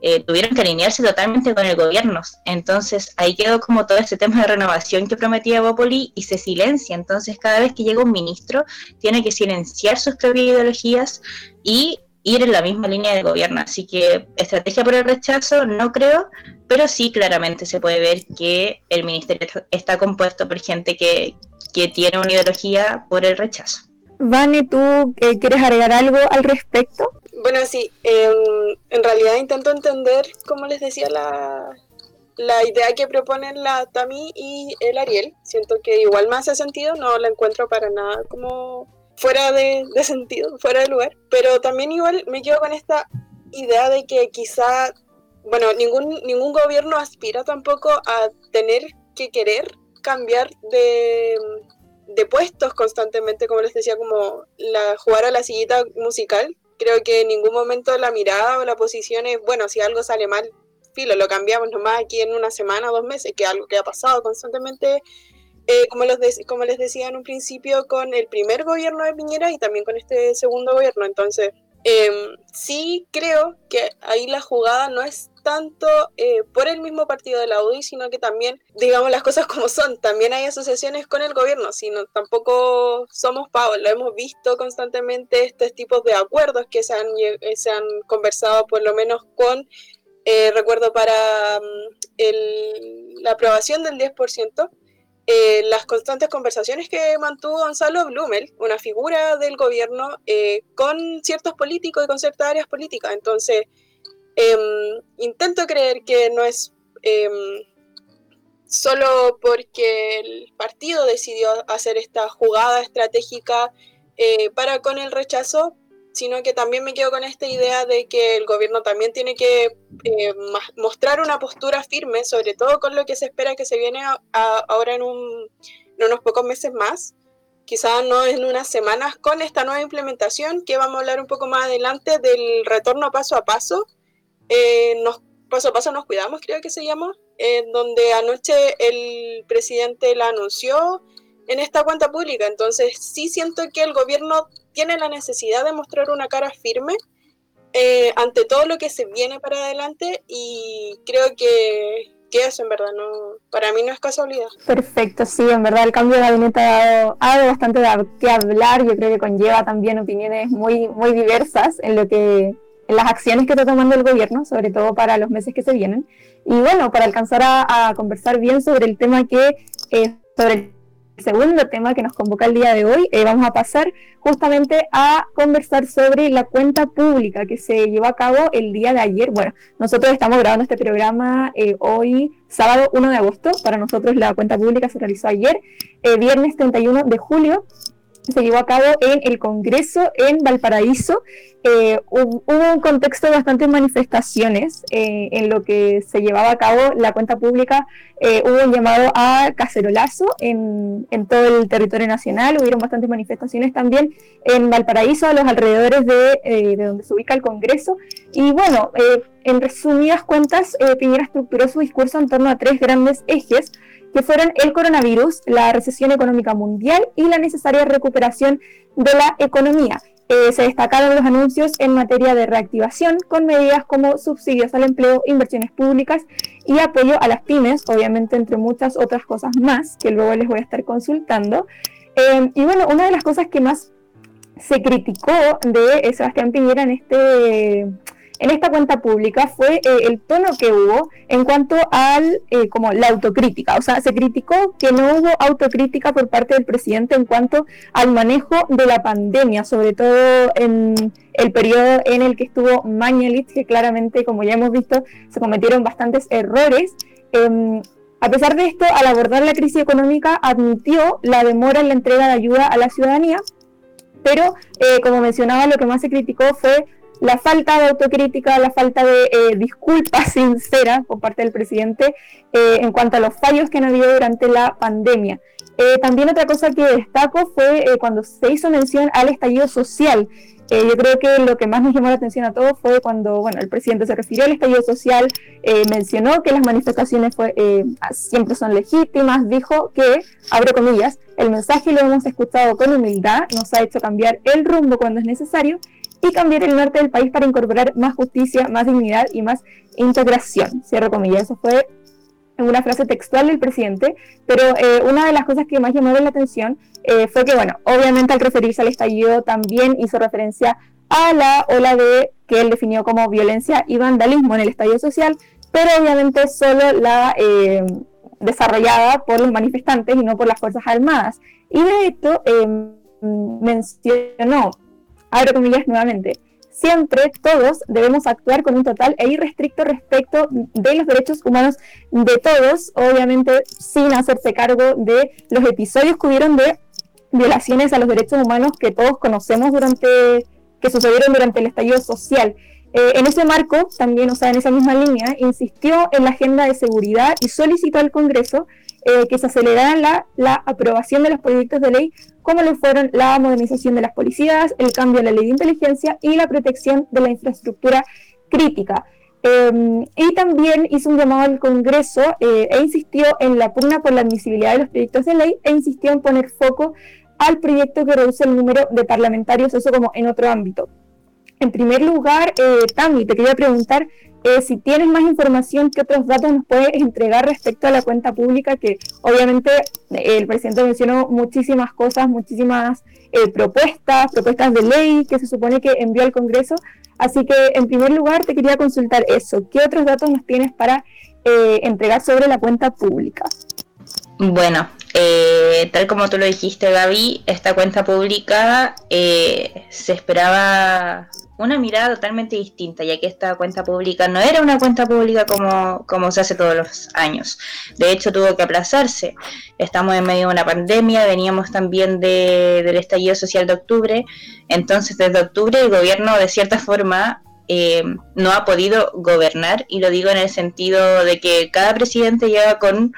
eh, tuvieron que alinearse totalmente con el gobierno. Entonces ahí quedó como todo este tema de renovación que prometía Bópoli y se silencia. Entonces cada vez que llega un ministro tiene que silenciar sus propias ideologías y ir en la misma línea de gobierno. Así que estrategia por el rechazo no creo, pero sí claramente se puede ver que el ministerio está compuesto por gente que, que tiene una ideología por el rechazo. Vane, ¿tú eh, quieres agregar algo al respecto? Bueno, sí, en realidad intento entender, como les decía, la, la idea que proponen la Tami y el Ariel. Siento que igual me hace sentido, no la encuentro para nada como fuera de, sentido, fuera de lugar. Pero también igual me quedo con esta idea de que quizá, bueno, ningún, ningún gobierno aspira tampoco a tener que querer cambiar de, de puestos constantemente, como les decía, como la, jugar a la sillita musical. Creo que en ningún momento la mirada o la posición es, bueno, si algo sale mal, filo, lo cambiamos nomás aquí en una semana o dos meses, que es algo que ha pasado constantemente, eh, como, los como les decía en un principio, con el primer gobierno de Piñera y también con este segundo gobierno. Entonces, em, sí creo que ahí la jugada no es tanto eh, por el mismo partido de la UDI, sino que también, digamos las cosas como son, también hay asociaciones con el gobierno, sino tampoco somos pavos, lo hemos visto constantemente estos tipos de acuerdos que se han, eh, se han conversado por lo menos con eh, recuerdo para mm, la aprobación del 10%, eh, las constantes conversaciones que mantuvo Gonzalo Blumel, una figura del gobierno, eh, con ciertos políticos y con ciertas áreas políticas. Entonces, em, intento creer que no es em, solo porque el partido decidió hacer esta jugada estratégica para con el rechazo, sino que también me quedo con esta idea de que el gobierno también tiene que eh, mostrar una postura firme, sobre todo con lo que se espera que se viene ahora en, unos pocos meses más, quizás no en unas semanas, con esta nueva implementación que vamos a hablar un poco más adelante del retorno paso a paso. Eh, nos, paso a paso nos cuidamos, creo que se llama, en donde anoche el presidente la anunció en esta cuenta pública. Entonces sí siento que el gobierno tiene la necesidad de mostrar una cara firme eh, ante todo lo que se viene para adelante y creo que, que, eso en verdad no para mí no es casualidad. Perfecto, sí, en verdad el cambio de gabinete ha dado, bastante de que hablar, yo creo que conlleva también opiniones muy, muy diversas en lo que las acciones que está tomando el gobierno, sobre todo para los meses que se vienen. Y bueno, para alcanzar a, conversar bien sobre el tema que, eh, sobre el segundo tema que nos convoca el día de hoy, eh, vamos a pasar justamente a conversar sobre la cuenta pública que se llevó a cabo el día de ayer. Bueno, nosotros estamos grabando este programa eh, hoy, sábado 1 de agosto. Para nosotros la cuenta pública se realizó ayer, eh, viernes 31 de julio se llevó a cabo en el Congreso en Valparaíso. Eh, hubo un contexto de bastantes manifestaciones eh, en lo que se llevaba a cabo la cuenta pública. Eh, hubo un llamado a cacerolazo en, todo el territorio nacional. Hubieron bastantes manifestaciones también en Valparaíso, a los alrededores de, de donde se ubica el Congreso. Y bueno, en resumidas cuentas, Piñera estructuró su discurso en torno a tres grandes ejes que fueron el coronavirus, la recesión económica mundial y la necesaria recuperación de la economía. Eh, se destacaron los anuncios en materia de reactivación con medidas como subsidios al empleo, inversiones públicas y apoyo a las pymes, obviamente entre muchas otras cosas más que luego les voy a estar consultando. Eh, y bueno, una de las cosas que más se criticó de Sebastián Piñera en este en esta cuenta pública fue eh, el tono que hubo en cuanto al eh, como la autocrítica. O sea, se criticó que no hubo autocrítica por parte del presidente en cuanto al manejo de la pandemia, sobre todo en el periodo en el que estuvo Mañalich, que claramente, como ya hemos visto, se cometieron bastantes errores. Em, a pesar de esto, al abordar la crisis económica, admitió la demora en la entrega de ayuda a la ciudadanía, pero eh, como mencionaba, lo que más se criticó fue la falta de autocrítica, la falta de eh, disculpa sincera por parte del presidente eh, en cuanto a los fallos que han habido durante la pandemia. Eh, también otra cosa que destaco fue cuando se hizo mención al estallido social. yo creo que lo que más nos llamó la atención a todos fue cuando bueno, el presidente se refirió al estallido social, mencionó que las manifestaciones fue, siempre son legítimas, dijo que, abre comillas, el mensaje lo hemos escuchado con humildad, nos ha hecho cambiar el rumbo cuando es necesario y cambiar el norte del país para incorporar más justicia, más dignidad y más integración. Cierro comillas, eso fue una frase textual del presidente, pero eh, una de las cosas que más llamó la atención eh, fue que, bueno, obviamente al referirse al estallido también hizo referencia a la ola de que él definió como violencia y vandalismo en el estadio social, pero obviamente solo la eh, desarrollada por los manifestantes y no por las Fuerzas Armadas. Y de hecho eh, mencionó, abro comillas nuevamente, siempre todos debemos actuar con un total e irrestricto respecto de los derechos humanos de todos, obviamente sin hacerse cargo de los episodios que hubieron de violaciones a los derechos humanos que todos conocemos durante que sucedieron durante el estallido social. Eh, en ese marco, también, o sea, en esa misma línea, insistió en la agenda de seguridad y solicitó al Congreso eh, que se acelerara la, la, aprobación de los proyectos de ley, como lo fueron la modernización de las policías, el cambio de la ley de inteligencia y la protección de la infraestructura crítica. Em, y también hizo un llamado al Congreso eh, e insistió en la pugna por la admisibilidad de los proyectos de ley e insistió en poner foco al proyecto que reduce el número de parlamentarios, eso como en otro ámbito. En primer lugar, eh, Tami, te quería preguntar eh, si tienes más información, qué otros datos nos puedes entregar respecto a la cuenta pública, que obviamente eh, el presidente mencionó muchísimas cosas, muchísimas eh, propuestas, propuestas de ley que se supone que envió al Congreso. Así que, en primer lugar, te quería consultar eso. ¿Qué otros datos nos tienes para entregar sobre la cuenta pública? Bueno, eh, tal como tú lo dijiste, Gaby, esta cuenta pública eh, se esperaba una mirada totalmente distinta, ya que esta cuenta pública no era una cuenta pública como, como se hace todos los años. De hecho, tuvo que aplazarse. Estamos en medio de una pandemia, veníamos también de, del estallido social de octubre. Entonces, desde octubre el gobierno, de cierta forma, eh, no ha podido gobernar, y lo digo en el sentido de que cada presidente llega con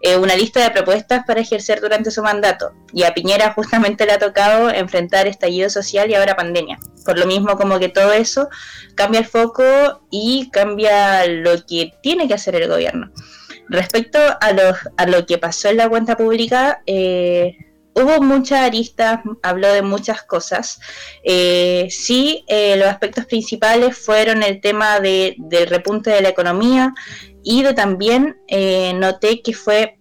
eh, una lista de propuestas para ejercer durante su mandato. Y a Piñera justamente le ha tocado enfrentar estallido social y ahora pandemia. Por lo mismo como que todo eso cambia el foco y cambia lo que tiene que hacer el gobierno. Respecto a lo, a lo que pasó en la cuenta pública, eh, hubo muchas aristas, habló de muchas cosas. Eh, sí, los aspectos principales fueron el tema de, del repunte de la economía, y de también eh, noté que fue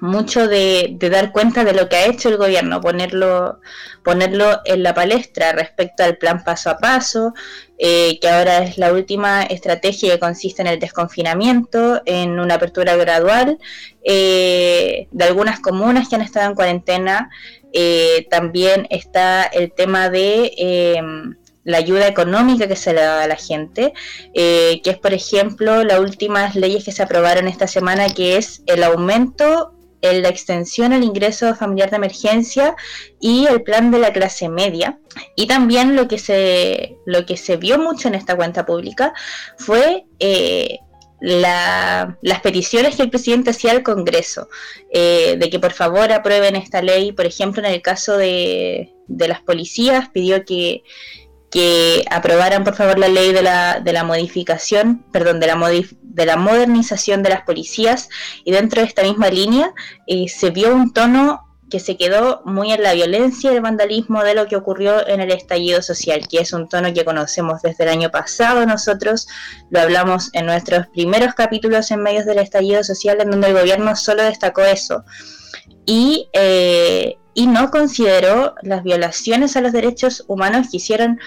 mucho de, dar cuenta de lo que ha hecho el gobierno, ponerlo, ponerlo en la palestra respecto al plan paso a paso, eh, que ahora es la última estrategia que consiste en el desconfinamiento, en una apertura gradual eh, de algunas comunas que han estado en cuarentena. también está el tema de la ayuda económica que se le da a la gente, eh, que es, por ejemplo, las últimas leyes que se aprobaron esta semana, que es el aumento en la extensión al ingreso familiar de emergencia y el plan de la clase media. Y también lo que se, lo que se vio mucho en esta cuenta pública fue eh, las peticiones que el presidente hacía al Congreso, eh, de que por favor aprueben esta ley. Por ejemplo, en el caso de, de las policías, pidió que que aprobaran por favor la ley de la, de la modificación, perdón, de la, de la modernización de las policías y dentro de esta misma línea eh, se vio un tono que se quedó muy en la violencia y el vandalismo de lo que ocurrió en el estallido social, que es un tono que conocemos desde el año pasado nosotros, lo hablamos en nuestros primeros capítulos en medios del estallido social, en donde el gobierno solo destacó eso. Y eh, y no consideró las violaciones a los derechos humanos que hicieron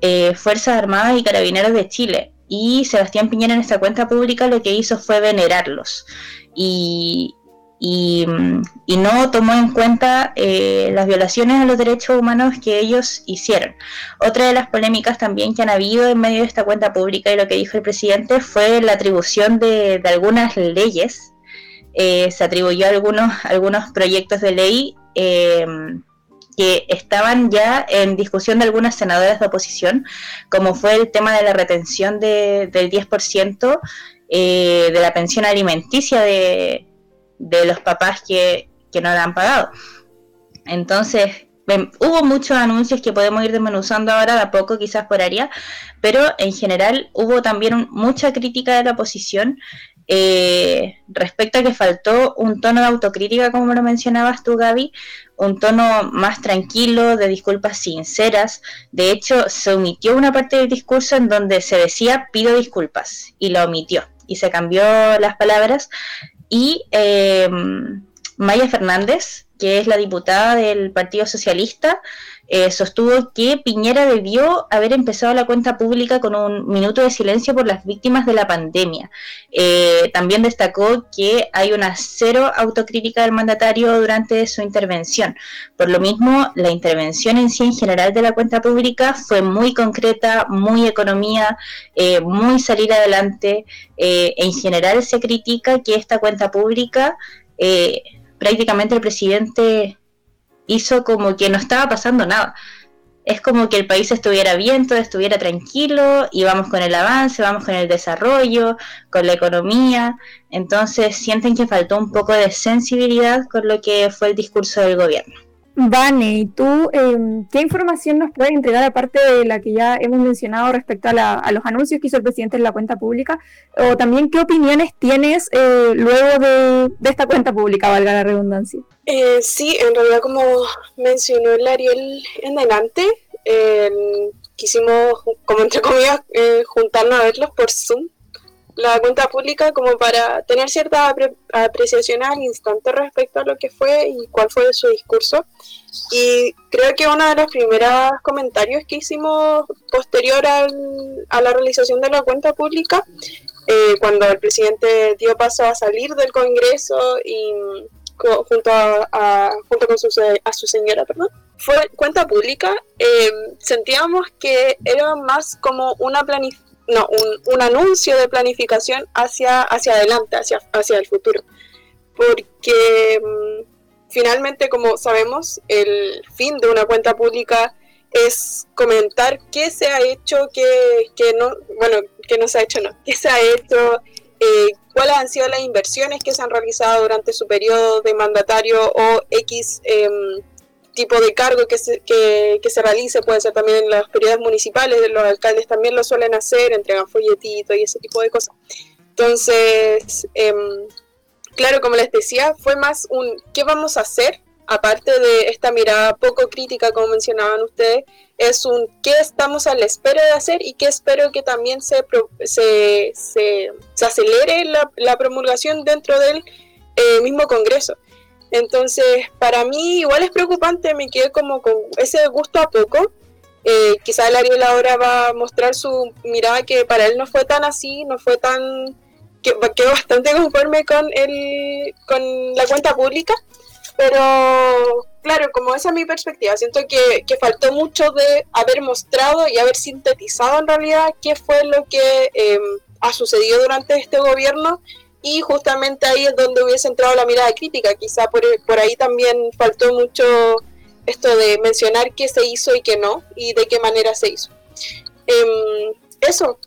eh, Fuerzas Armadas y Carabineros de Chile. Y Sebastián Piñera en esta cuenta pública lo que hizo fue venerarlos. Y, y, mm, no tomó en cuenta eh, las violaciones a los derechos humanos que ellos hicieron. Otra de las polémicas también que han habido en medio de esta cuenta pública y lo que dijo el presidente fue la atribución de, de algunas leyes. Eh, se atribuyó algunos, algunos proyectos de ley eh, que estaban ya en discusión de algunas senadoras de oposición, como fue el tema de la retención del 10% eh, de la pensión alimenticia de, los papás que, no la han pagado. Entonces, hubo muchos anuncios que podemos ir desmenuzando ahora de a poco, quizás por área, pero en general hubo también mucha crítica de la oposición eh, respecto a que faltó un tono de autocrítica, como lo mencionabas tú, Gaby, un tono más tranquilo, de disculpas sinceras. De hecho, se omitió una parte del discurso en donde se decía pido disculpas y lo omitió y se cambió las palabras. Y eh, Maya Fernández, que es la diputada del Partido Socialista, eh, sostuvo que Piñera debió haber empezado la cuenta pública con un minuto de silencio por las víctimas de la pandemia. Eh, también destacó que hay una cero autocrítica del mandatario durante su intervención. Por lo mismo, la intervención en sí en general de la cuenta pública fue muy concreta, muy economía, eh, muy salir adelante. en general se critica que esta cuenta pública prácticamente el presidente hizo como que no estaba pasando nada. Es como que el país estuviera bien, todo estuviera tranquilo, y vamos con el avance, vamos con el desarrollo, con la economía. Entonces sienten que faltó un poco de sensibilidad con lo que fue el discurso del gobierno. Vane, ¿y tú em, qué información nos puedes entregar aparte de la que ya hemos mencionado respecto a, los anuncios que hizo el presidente en la cuenta pública? O también qué opiniones tienes eh, luego de, esta cuenta pública, valga la redundancia. Eh, sí, en realidad como mencionó el Ariel en adelante, quisimos, como entre comillas, eh, juntarnos a verlos por Zoom la cuenta pública como para tener cierta apreciación al instante respecto a lo que fue y cuál fue su discurso. Y creo que uno de los primeros comentarios que hicimos posterior a la realización de la cuenta pública, eh, cuando el presidente dio paso a salir del Congreso y junto a, junto con su, a su señora, perdón, fue cuenta pública, eh, sentíamos que era más como una planificación no, un, anuncio de planificación hacia, hacia adelante, hacia, hacia el futuro. Porque mm, finalmente, como sabemos, el fin de una cuenta pública es comentar qué se ha hecho, qué, no, bueno, qué no se ha hecho, no, qué se ha hecho, eh, cuáles han sido las inversiones que se han realizado durante su periodo de mandatario o X em, tipo de cargo que se, que, se realice, puede ser también en las periodos municipales, los alcaldes también lo suelen hacer, entregan folletitos y ese tipo de cosas. Entonces, em, claro, como les decía, fue más un ¿qué vamos a hacer? Aparte de esta mirada poco crítica, como mencionaban ustedes, es un ¿qué estamos a la espera de hacer? y qué espero que también se, se, se, acelere la, la, promulgación dentro del eh, mismo Congreso. Entonces, para mí igual es preocupante, me quedé como con ese gusto a poco. Eh, quizá el Ariel ahora va a mostrar su mirada que para él no fue tan así, no fue tan... que quedó bastante conforme con, el, con la cuenta pública, pero claro, como esa es mi perspectiva, siento que, que, faltó mucho de haber mostrado y haber sintetizado en realidad qué fue lo que eh, ha sucedido durante este gobierno y justamente ahí es donde hubiese entrado la mirada crítica. Quizá por, por ahí también faltó mucho esto de mencionar qué se hizo y qué no, y de qué manera se hizo. Em, eso.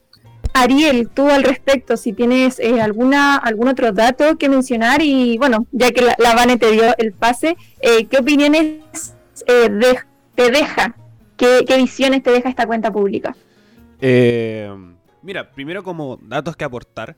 Ariel, tú al respecto, si tienes eh, alguna algún otro dato que mencionar y bueno, ya que la, la Vane te dio el pase, eh, ¿qué opiniones eh, te deja? ¿Qué, ¿Qué visiones te deja esta cuenta pública? mira, primero como datos que aportar,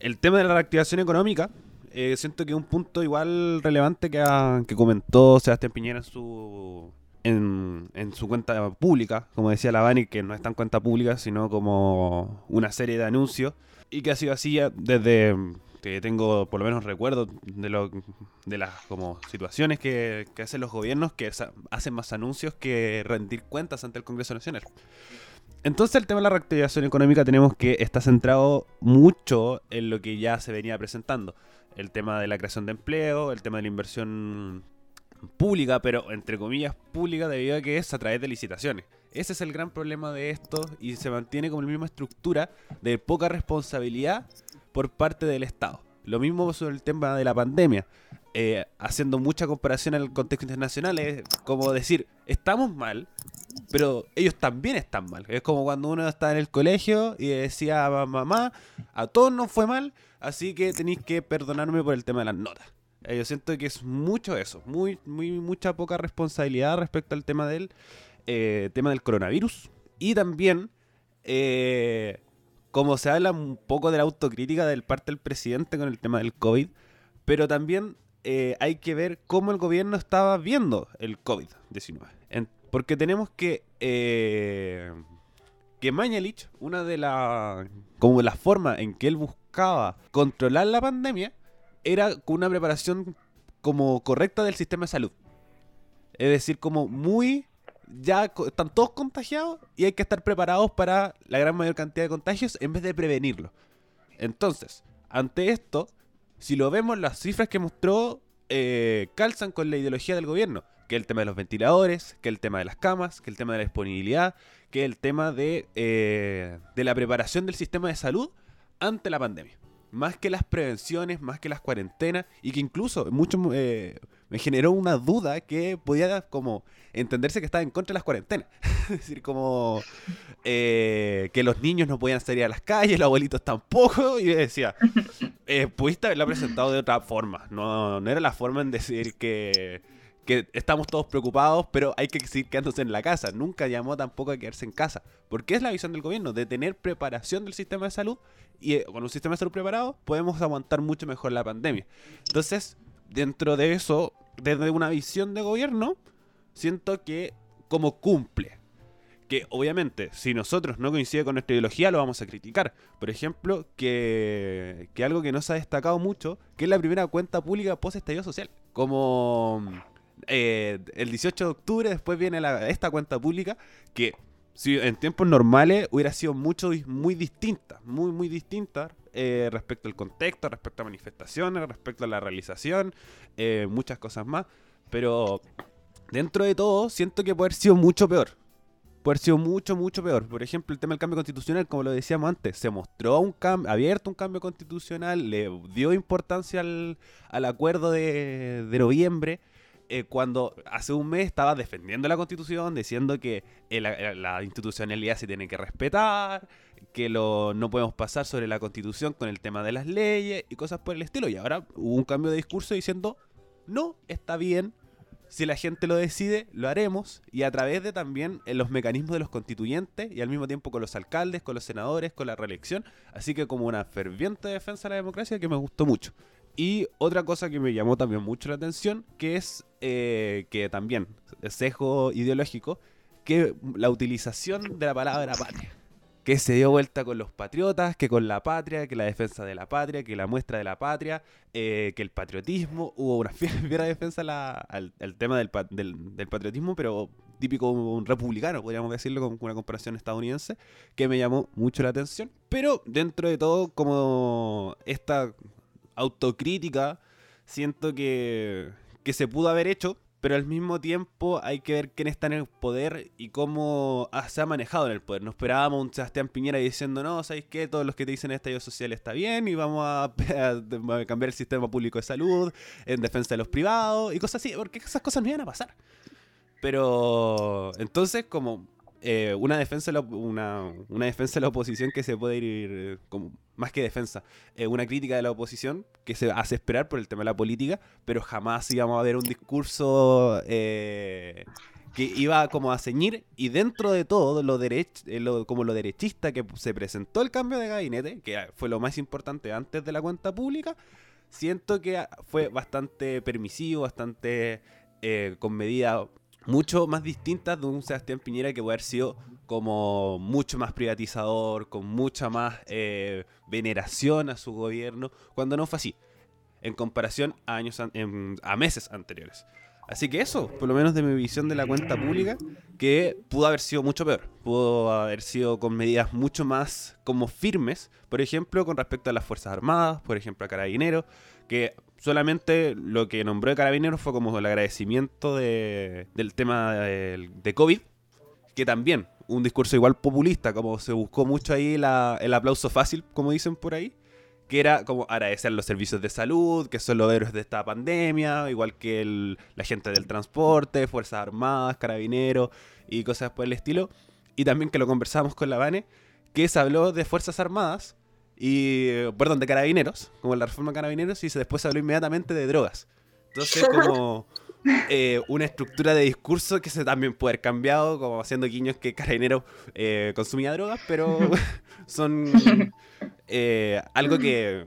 el tema de la reactivación económica, eh, siento que es un punto igual relevante que, que comentó Sebastián Piñera en su, en, su cuenta pública, como decía la Bani, que no es tan cuenta pública, sino como una serie de anuncios, y que ha sido así desde que tengo por lo menos recuerdo de, lo, de las como situaciones que, que hacen los gobiernos que hacen más anuncios que rendir cuentas ante el Congreso Nacional. Entonces el tema de la reactivación económica tenemos que está centrado mucho en lo que ya se venía presentando. El tema de la creación de empleo, el tema de la inversión pública, pero entre comillas pública debido a que es a través de licitaciones. Ese es el gran problema de esto y se mantiene como la misma estructura de poca responsabilidad por parte del Estado. Lo mismo sobre el tema de la pandemia. Eh, haciendo mucha comparación al contexto internacional, es como decir, estamos mal, pero ellos también están mal. Es como cuando uno está en el colegio y decía mamá, a todos nos fue mal, así que tenéis que perdonarme por el tema de las notas. Eh, yo siento que es mucho eso, muy, muy, mucha poca responsabilidad respecto al tema del, eh, tema del coronavirus. Y también, eh, como se habla un poco de la autocrítica del parte del presidente con el tema del COVID, pero también hay que ver cómo el gobierno estaba viendo el COVID-19. Porque tenemos que. Eh, que Mañalich, una de las. como la forma en que él buscaba controlar la pandemia, era con una preparación como correcta del sistema de salud. Es decir, como muy ya están todos contagiados y hay que estar preparados para la gran mayor cantidad de contagios en vez de prevenirlo. Entonces, ante esto, si lo vemos, las cifras que mostró eh, calzan con la ideología del gobierno, que el tema de los ventiladores, que el tema de las camas, que el tema de la disponibilidad, que el tema de, eh, de la preparación del sistema de salud ante la pandemia. Más que las prevenciones, más que las cuarentenas, y que incluso mucho, eh, me generó una duda que podía como entenderse que estaba en contra de las cuarentenas. es decir, como eh, que los niños no podían salir a las calles, los abuelitos tampoco, y decía, eh, pudiste haberla presentado de otra forma, no, no era la forma en decir que que estamos todos preocupados, pero hay que seguir quedándose en la casa. Nunca llamó tampoco a quedarse en casa. Porque es la visión del gobierno, de tener preparación del sistema de salud. Y eh, con un sistema de salud preparado, podemos aguantar mucho mejor la pandemia. Entonces, dentro de eso, desde una visión de gobierno, siento que como cumple. Que obviamente, si nosotros no coincide con nuestra ideología, lo vamos a criticar. Por ejemplo, que, que algo que no se ha destacado mucho, que es la primera cuenta pública post estallido social. Como eh, el 18 de octubre después viene esta cuenta pública que si en tiempos normales hubiera sido mucho muy distinta, muy muy distinta eh, respecto al contexto, respecto a manifestaciones, respecto a la realización, eh, muchas cosas más, pero dentro de todo siento que puede haber sido mucho peor. Puede sido mucho, mucho peor. Por ejemplo, el tema del cambio constitucional, como lo decíamos antes, se mostró un abierto un cambio constitucional, le dio importancia al, al acuerdo de, noviembre, eh, cuando hace un mes estaba defendiendo la constitución, diciendo que eh, la, la, institucionalidad se tiene que respetar, que lo, no podemos pasar sobre la constitución con el tema de las leyes y cosas por el estilo. Y ahora hubo un cambio de discurso diciendo, no, está bien, si la gente lo decide, lo haremos. Y a través de también eh, los mecanismos de los constituyentes y al mismo tiempo con los alcaldes, con los senadores, con la reelección. Así que como una ferviente defensa de la democracia que me gustó mucho. Y otra cosa que me llamó también mucho la atención, que es eh, que también, sesgo ideológico, que la utilización de la palabra patria. Que se dio vuelta con los patriotas, que con la patria, que la defensa de la patria, que la muestra de la patria, eh, que el patriotismo, hubo una fiera defensa al, tema del, del, patriotismo, pero típico un republicano, podríamos decirlo, con una comparación estadounidense, que me llamó mucho la atención. Pero dentro de todo, como esta autocrítica siento que, que se pudo haber hecho, pero al mismo tiempo hay que ver quién está en el poder y cómo se ha manejado en el poder. No esperábamos un Sebastián Piñera diciendo, no, ¿sabéis qué? Todos los que te dicen estallido social está bien y vamos a, cambiar el sistema público de salud en defensa de los privados y cosas así, porque esas cosas no iban a pasar. Pero entonces, como eh, una, defensa de la, una, una, defensa de la oposición que se puede ir, eh, como, más que defensa, eh, una crítica de la oposición que se hace esperar por el tema de la política, pero jamás íbamos a ver un discurso que iba como a ceñir y dentro de todo lo, derech, lo como lo derechista que se presentó el cambio de gabinete, que fue lo más importante antes de la cuenta pública, siento que fue bastante permisivo, bastante con medidas mucho más distintas de un Sebastián Piñera que puede haber sido como mucho más privatizador, con mucha más eh, veneración a su gobierno, cuando no fue así, en comparación a, años a meses anteriores. Así que eso, por lo menos de mi visión de la cuenta pública, que pudo haber sido mucho peor. Pudo haber sido con medidas mucho más como firmes, por ejemplo, con respecto a las Fuerzas Armadas, por ejemplo, a Carabineros, que solamente lo que nombró de Carabineros fue como el agradecimiento de, del tema de, de, COVID, que también un discurso igual populista, como se buscó mucho ahí la, el aplauso fácil, como dicen por ahí, que era como agradecer los servicios de salud, que son los héroes de esta pandemia, igual que la gente del transporte, Fuerzas Armadas, Carabineros y cosas por el estilo. Y también que lo conversamos con la Vane, que se habló de Fuerzas Armadas, y, perdón, de carabineros, como la reforma carabineros, y después se habló inmediatamente de drogas. Entonces, como eh, una estructura de discurso que se también puede haber cambiado, como haciendo guiños que carabineros eh, consumía drogas, pero son eh, algo que,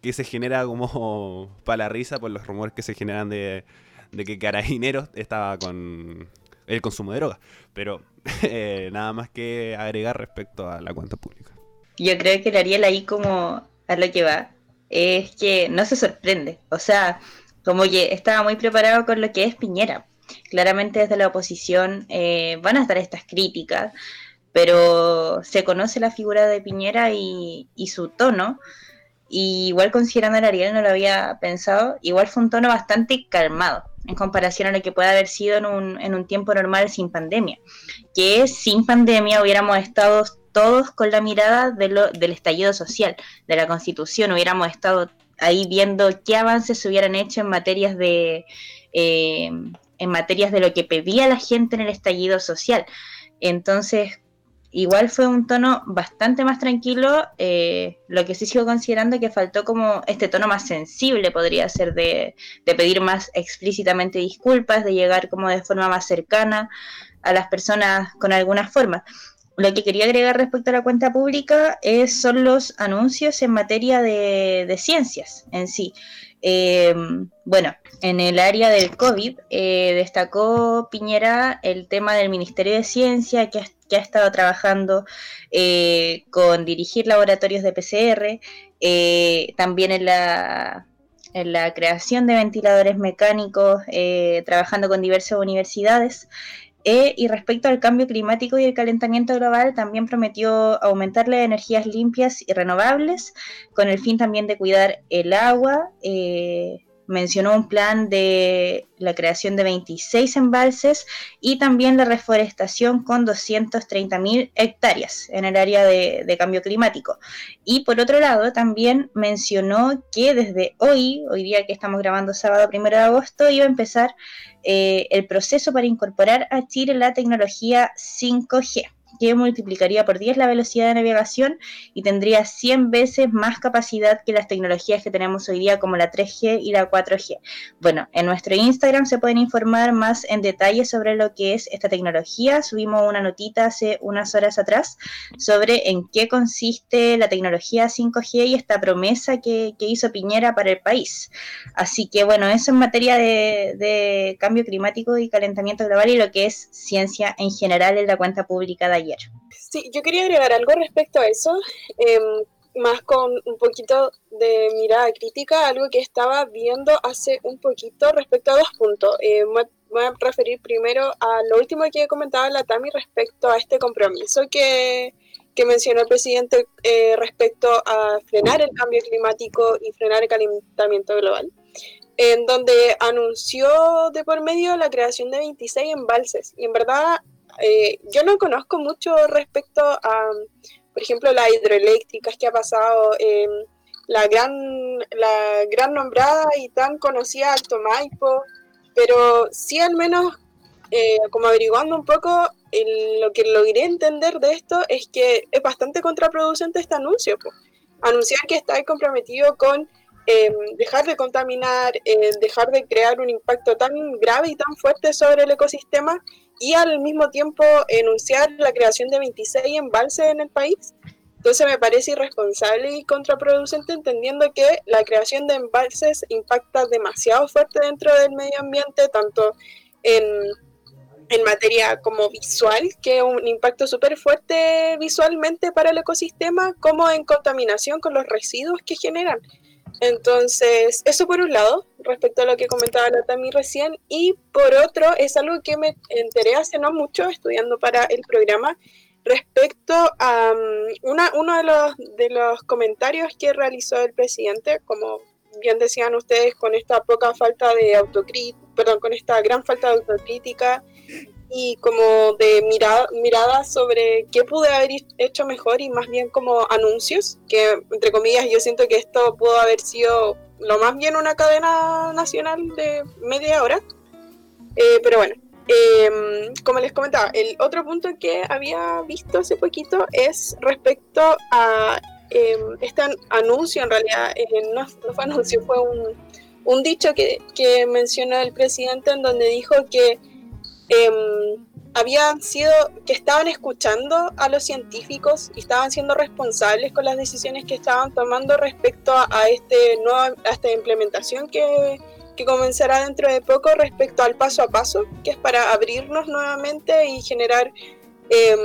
que se genera como para la risa por los rumores que se generan de, de que carabineros estaba con el consumo de drogas. Pero nada más que agregar respecto a la cuenta pública yo creo que el Ariel ahí como a lo que va, es que no se sorprende. O sea, como que estaba muy preparado con lo que es Piñera. claramente desde la oposición eh, van a estar estas críticas, pero se conoce la figura de Piñera y, su tono, y igual considerando a Ariel no lo había pensado, igual fue un tono bastante calmado en comparación a lo que puede haber sido en un, un tiempo normal sin pandemia, que sin pandemia hubiéramos estado todos con la mirada del estallido social, de la constitución, hubiéramos estado ahí viendo qué avances se hubieran hecho en materias de eh, en materias de lo que pedía la gente en el estallido social. Entonces, igual fue un tono bastante más tranquilo, eh, lo que sí sigo considerando que faltó como este tono más sensible podría ser de, de, pedir más explícitamente disculpas, de llegar como de forma más cercana a las personas con algunas formas. Lo que quería agregar respecto a la cuenta pública es, son los anuncios en materia de, ciencias en sí. Eh, bueno, en el área del COVID eh, destacó Piñera el tema del Ministerio de Ciencia que ha, estado trabajando eh, con dirigir laboratorios de PCR, también en la, en la creación de ventiladores mecánicos, trabajando con diversas universidades. E, y respecto al cambio climático y el calentamiento global, también prometió aumentar las energías limpias y renovables, con el fin también de cuidar el agua. Eh, mencionó un plan de la creación de 26 embalses y también la reforestación con 230.000 hectáreas en el área de, cambio climático. Y por otro lado, también mencionó que desde hoy, hoy día que estamos grabando sábado 1 de agosto, iba a empezar eh, el proceso para incorporar a Chile la tecnología 5G que multiplicaría por 10 la velocidad de navegación y tendría 100 veces más capacidad que las tecnologías que tenemos hoy día como la 3G y la 4G. Bueno, en nuestro Instagram se pueden informar más en detalle sobre lo que es esta tecnología. Subimos una notita hace unas horas atrás sobre en qué consiste la tecnología 5G y esta promesa que, hizo Piñera para el país. Así que bueno, eso en materia de, de cambio climático y calentamiento global y lo que es ciencia en general en la cuenta pública de ayer. Sí, yo quería agregar algo respecto a eso, em, más con un poquito de mirada crítica, algo que estaba viendo hace un poquito respecto a dos puntos. Eh, voy a referir primero a lo último que comentaba la Tami respecto a este compromiso que, que mencionó el presidente eh, respecto a frenar el cambio climático y frenar el calentamiento global en donde anunció de por medio la creación de 26 embalses. Y en verdad eh, yo no conozco mucho respecto a, por ejemplo, las hidroeléctricas que ha pasado, eh, la, gran, la gran nombrada y tan conocida Alto Maipo, pero sí al menos, eh, como averiguando un poco, lo que logré entender de esto es que es bastante contraproducente este anuncio. Anunciar que está comprometido con dejar de contaminar, dejar de crear un impacto tan grave y tan fuerte sobre el ecosistema y al mismo tiempo enunciar la creación de 26 embalses en el país. Entonces me parece irresponsable y contraproducente entendiendo que la creación de embalses impacta demasiado fuerte dentro del medio ambiente, tanto en, en materia como visual, que es un impacto súper fuerte visualmente para el ecosistema, como en contaminación con los residuos que generan. Entonces, eso por un lado, respecto a lo que comentaba la Tami recién, y por otro, es algo que me enteré hace no mucho estudiando para el programa, respecto a um, una, uno de los, de los comentarios que realizó el presidente, como bien decían ustedes, con esta poca falta de autocrítica, perdón, con esta gran falta de autocrítica y como de mirada, mirada sobre qué pude haber hecho mejor y más bien como anuncios, que entre comillas yo siento que esto pudo haber sido lo más bien una cadena nacional de media hora. Eh, pero bueno, em, como les comentaba, el otro punto que había visto hace poquito es respecto a em, este anuncio, en realidad eh, no, no, fue anuncio, fue un, un dicho que, que mencionó el presidente en donde dijo que Em, habían sido, que estaban escuchando a los científicos y estaban siendo responsables con las decisiones que estaban tomando respecto a, este nueva, esta implementación que, que, comenzará dentro de poco respecto al paso a paso, que es para abrirnos nuevamente y generar em,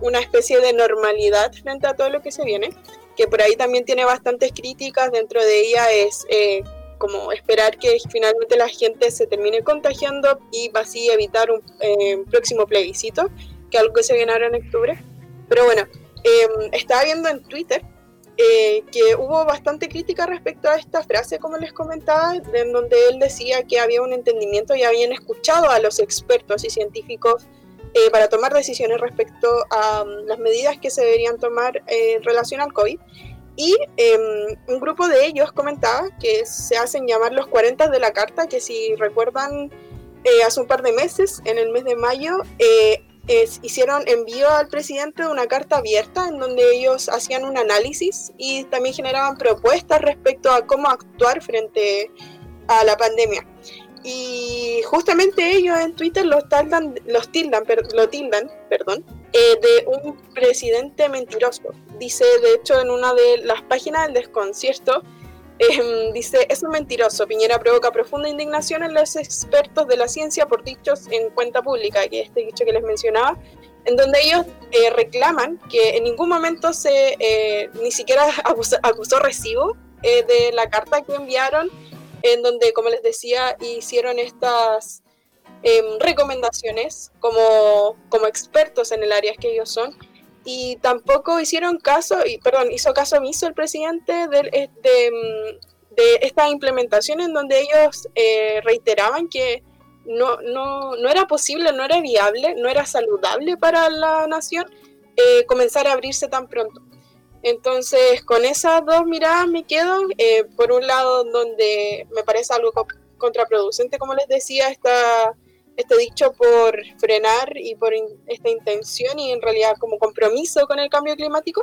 una especie de normalidad frente a todo lo que se viene, que por ahí también tiene bastantes críticas, dentro de ella es... Eh, como esperar que finalmente la gente se termine contagiando y así evitar un eh, próximo plebiscito, que algo que se viene ahora en octubre. Pero bueno, em, estaba viendo en Twitter eh, que hubo bastante crítica respecto a esta frase, como les comentaba, en donde él decía que había un entendimiento y habían escuchado a los expertos y científicos eh, para tomar decisiones respecto a um, las medidas que se deberían tomar en relación al COVID. Y em, un grupo de ellos comentaba que se hacen llamar los 40 de la carta, que si recuerdan, eh, hace un par de meses, en el mes de mayo, hicieron envío al presidente de una carta abierta en donde ellos hacían un análisis y también generaban propuestas respecto a cómo actuar frente a la pandemia. Y justamente ellos en Twitter los, tildan, los tildan, lo tildan perdón, eh, de un presidente mentiroso. Dice, de hecho, en una de las páginas del desconcierto, Em, dice, es un mentiroso. Piñera provoca profunda indignación en los expertos de la ciencia por dichos en cuenta pública, que este dicho que les mencionaba, en donde ellos eh, reclaman que en ningún momento se eh, ni siquiera acusó, recibo eh, de la carta que enviaron, en donde, como les decía, hicieron estas em, recomendaciones como, como expertos en el área que ellos son y tampoco hicieron caso, y perdón, hizo caso omiso el presidente de, eh, mm, de, esta implementación en donde ellos eh, reiteraban que no, no, no, era posible, no era viable, no era saludable para la nación eh, comenzar a abrirse tan pronto. Entonces, con esas dos miradas me quedo, por un lado, donde me parece algo contraproducente, como les decía, esta este dicho por frenar y por esta intención y en realidad como compromiso con el cambio climático.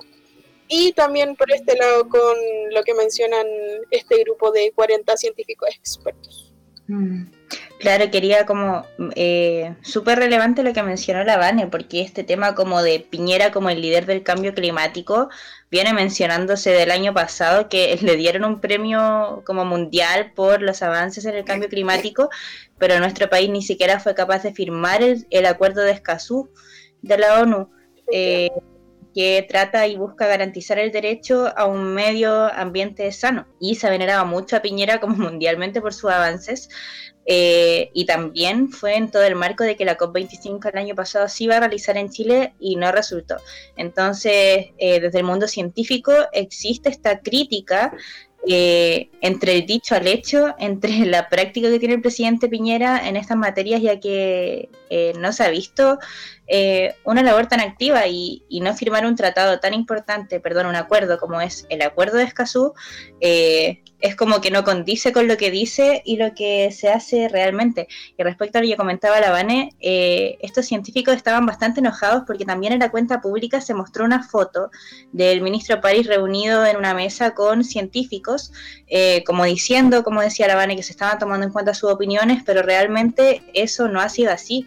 Y también por este lado con lo que mencionan este grupo de 40 científicos expertos. Mm. Claro, quería como eh, súper relevante lo que mencionó la Vane, porque este tema como de Piñera como el líder del cambio climático viene mencionándose del año pasado que le dieron un premio como mundial por los avances en el cambio climático, pero nuestro país ni siquiera fue capaz de firmar el, acuerdo de Escazú de la ONU. Eh, que trata y busca garantizar el derecho a un medio ambiente sano. Y se veneraba mucho a Piñera como mundialmente por sus avances, eh, y también fue en todo el marco de que la COP25 el año pasado se iba a realizar en Chile y no resultó. Entonces, eh, desde el mundo científico existe esta crítica eh, entre el dicho al hecho, entre la práctica que tiene el presidente Piñera en estas materias, ya que no se ha visto una labor tan activa y, y, no firmar un tratado tan importante, perdón, un acuerdo como es el acuerdo de Escazú, es como que no condice con lo que dice y lo que se hace realmente. Y respecto a lo que comentaba la Vane, eh, estos científicos estaban bastante enojados porque también en la cuenta pública se mostró una foto del ministro París reunido en una mesa con científicos, eh, como diciendo, como decía la Vane, que se estaban tomando en cuenta sus opiniones, pero realmente eso no ha sido así.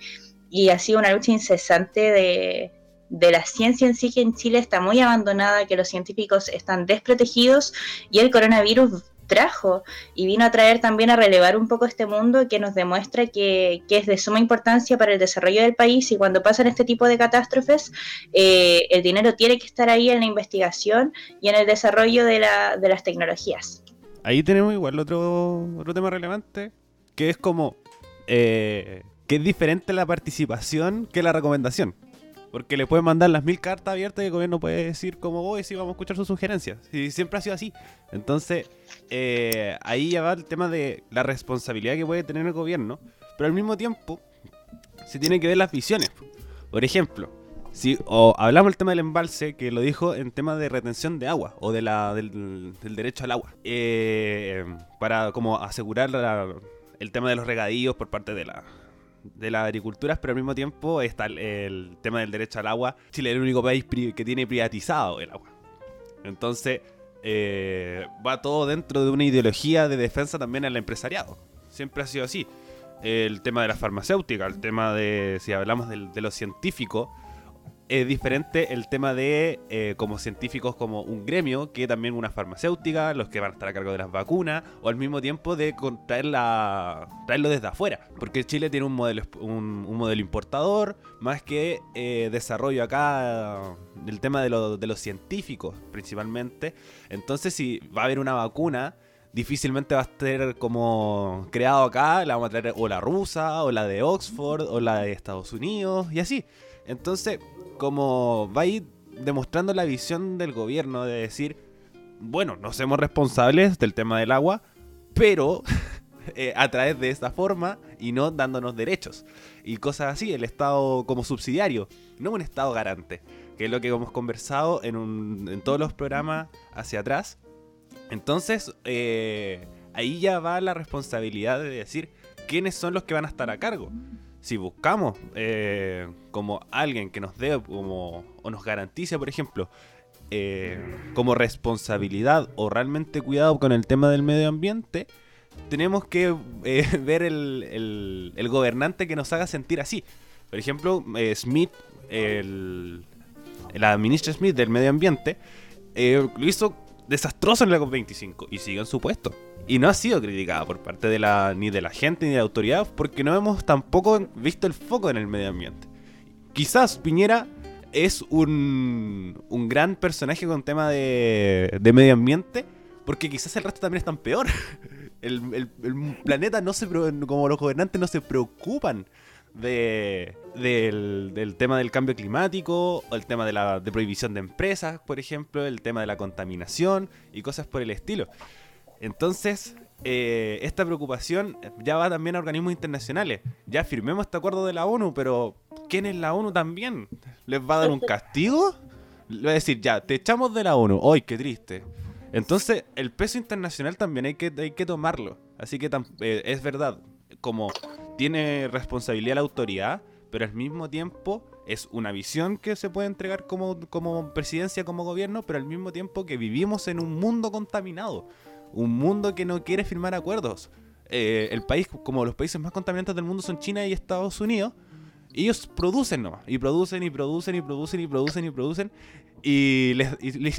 Y ha sido una lucha incesante de, de la ciencia en sí que en Chile está muy abandonada, que los científicos están desprotegidos y el coronavirus trajo y vino a traer también a relevar un poco este mundo que nos demuestra que, es de suma importancia para el desarrollo del país y cuando pasan este tipo de catástrofes, eh, el dinero tiene que estar ahí en la investigación y en el desarrollo de, la, de las tecnologías. Ahí tenemos igual otro, otro tema relevante, que es como eh, que es diferente la participación que la recomendación. Porque le pueden mandar las mil cartas abiertas y el gobierno puede decir como voy, si vamos a escuchar sus sugerencias. Y siempre ha sido así. Entonces, eh, ahí ya va el tema de la responsabilidad que puede tener el gobierno. Pero al mismo tiempo, se tienen que ver las visiones. Por ejemplo, si o hablamos del tema del embalse, que lo dijo en tema de retención de agua o de la, del, derecho al agua. Eh, para como asegurar el tema de los regadíos por parte de la, de la agricultura, pero al mismo tiempo está el, tema del derecho al agua. Chile es el único país que tiene privatizado el agua. Entonces, eh, va todo dentro de una ideología de defensa también al empresariado. Siempre ha sido así. El tema de la farmacéutica, el tema de, si hablamos de, de lo científico, es diferente el tema de eh, como científicos como un gremio que también una farmacéutica, los que van a estar a cargo de las vacunas, o al mismo tiempo de traerlo desde afuera, porque Chile tiene un modelo, un, modelo importador más que eh, desarrollo acá del tema de, de los científicos principalmente. Entonces si va a haber una vacuna, difícilmente va a estar como creado acá, la vamos a traer o la rusa, o la de Oxford, o la de Estados Unidos, y así. Entonces, como va a ir demostrando la visión del gobierno de decir, bueno, no somos responsables del tema del agua, pero eh, a través de esta forma y no dándonos derechos y cosas así, el Estado como subsidiario, no un Estado garante, que es lo que hemos conversado en, todos los programas hacia atrás. Entonces, eh, ahí ya va la responsabilidad de decir quiénes son los que van a estar a cargo. Si buscamos eh, como alguien que nos dé como, o nos garantice, por ejemplo, eh, como responsabilidad o realmente cuidado con el tema del medio ambiente, tenemos que eh, ver el, el, gobernante que nos haga sentir así. Por ejemplo, eh, Smith, el, la ministra Smith del medio ambiente, lo hizo desastroso en la COP25 y sigue en su puesto. Y no ha sido criticada por parte de la, ni de la gente ni de la autoridad porque no hemos tampoco visto el foco en el medio ambiente. Quizás Piñera es un, un gran personaje con tema de, de medio ambiente, porque quizás el resto también están peor. El, el, planeta no se, como los gobernantes no se preocupan de, del, tema del cambio climático, el tema de la de prohibición de empresas, por ejemplo, el tema de la contaminación y cosas por el estilo. Entonces, eh, esta preocupación ya va también a organismos internacionales. Ya firmemos este acuerdo de la ONU, pero ¿quién es la ONU también? ¿Les va a dar un castigo? Le va a decir, ya, te echamos de la ONU. ¡Ay, qué triste! Entonces, el peso internacional también hay que, hay que tomarlo. Así que eh, es verdad, como tiene responsabilidad la autoridad, pero al mismo tiempo es una visión que se puede entregar como, como presidencia, como gobierno, pero al mismo tiempo que vivimos en un mundo contaminado un mundo que no quiere firmar acuerdos. Eh, el país, como los países más contaminantes del mundo son China y Estados Unidos, ellos producen nomás, y producen y producen y producen y producen y producen, y,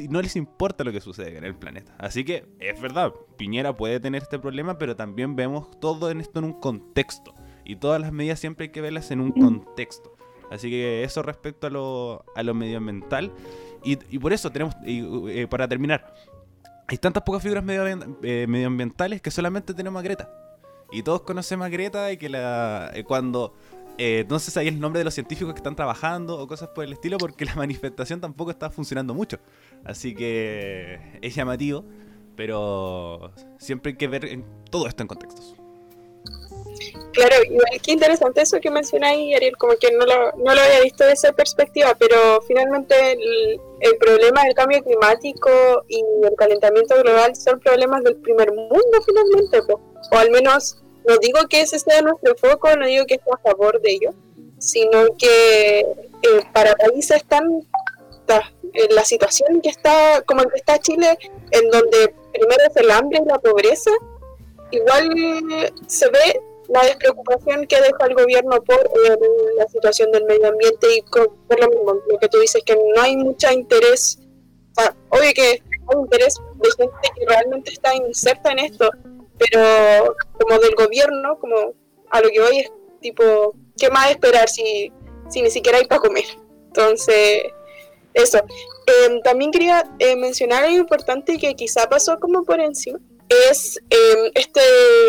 no les importa lo que sucede en el planeta. Así que es verdad, Piñera puede tener este problema, pero también vemos todo en esto en un contexto, y todas las medidas siempre hay que verlas en un contexto. Así que eso respecto a lo, a lo medioambiental. Y, por eso tenemos, eh, para terminar, hay tantas pocas figuras eh, medioambientales que solamente tenemos a Greta. Y todos conocemos a Greta y que la eh, cuando eh, no el nombre de los científicos que están trabajando o cosas por el estilo porque la manifestación tampoco está funcionando mucho. Así que es llamativo, pero siempre hay que ver todo esto en contextos. Claro, igual qué interesante eso que mencionáis, Ariel, como que no lo, no lo había visto de esa perspectiva, pero finalmente el, problema del cambio climático y el calentamiento global son problemas del primer mundo finalmente, o al menos no digo que ese sea nuestro foco, no digo que esté a favor de ello, sino que eh, para países tan en la situación que está como en que está Chile, en donde primero es el hambre y la pobreza, igual se ve la despreocupación que deja el gobierno por eh, la situación del medio ambiente y por lo mismo, lo que tú dices, que no hay mucho interés, obvio que hay interés de gente que realmente está inserta en esto, pero como del gobierno, como a lo que hoy es tipo, ¿qué más esperar si, si ni siquiera hay para comer? Entonces, eso. Em, también quería eh, mencionar algo importante que quizá pasó como por encima, es em, este,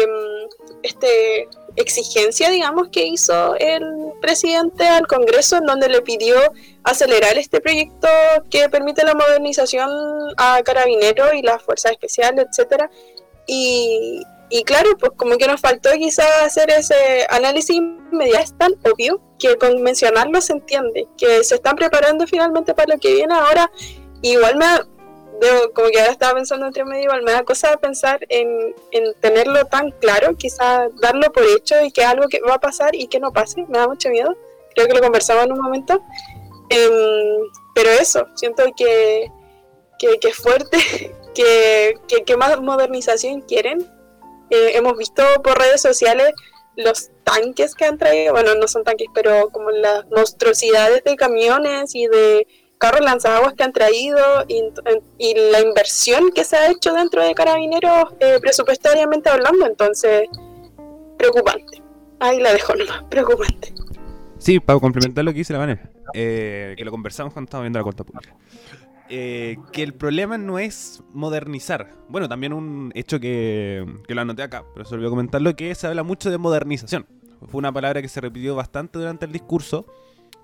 em, este exigencia, digamos, que hizo el presidente al Congreso, en donde le pidió acelerar este proyecto que permite la modernización a carabineros y las fuerzas especiales, etcétera. Y, y claro, pues como que nos faltó quizás hacer ese análisis inmediato, es tan obvio que con mencionarlo se entiende, que se están preparando finalmente para lo que viene ahora. Igual me, como que ahora estaba pensando entre medio, igual me da cosa pensar en, en tenerlo tan claro, quizás darlo por hecho y que algo que va a pasar y que no pase, me da mucho miedo. Creo que lo conversaba en un momento. Em, pero eso, siento que, que, que es fuerte, que, que, más modernización quieren. Eh, hemos visto por redes sociales los tanques que han traído, bueno, no son tanques, pero como las monstruosidades de camiones y de carros lanzaguas que han traído y, la inversión que se ha hecho dentro de Carabineros eh, presupuestariamente hablando, entonces preocupante. Ahí la dejo nomás, preocupante. Sí, para complementar lo que dice la Vane, eh, que lo conversamos cuando estábamos viendo la cuenta pública. eh, que el problema no es modernizar. Bueno, también un hecho que, que lo anoté acá, pero se olvidó comentarlo, que se habla mucho de modernización. Fue una palabra que se repitió bastante durante el discurso,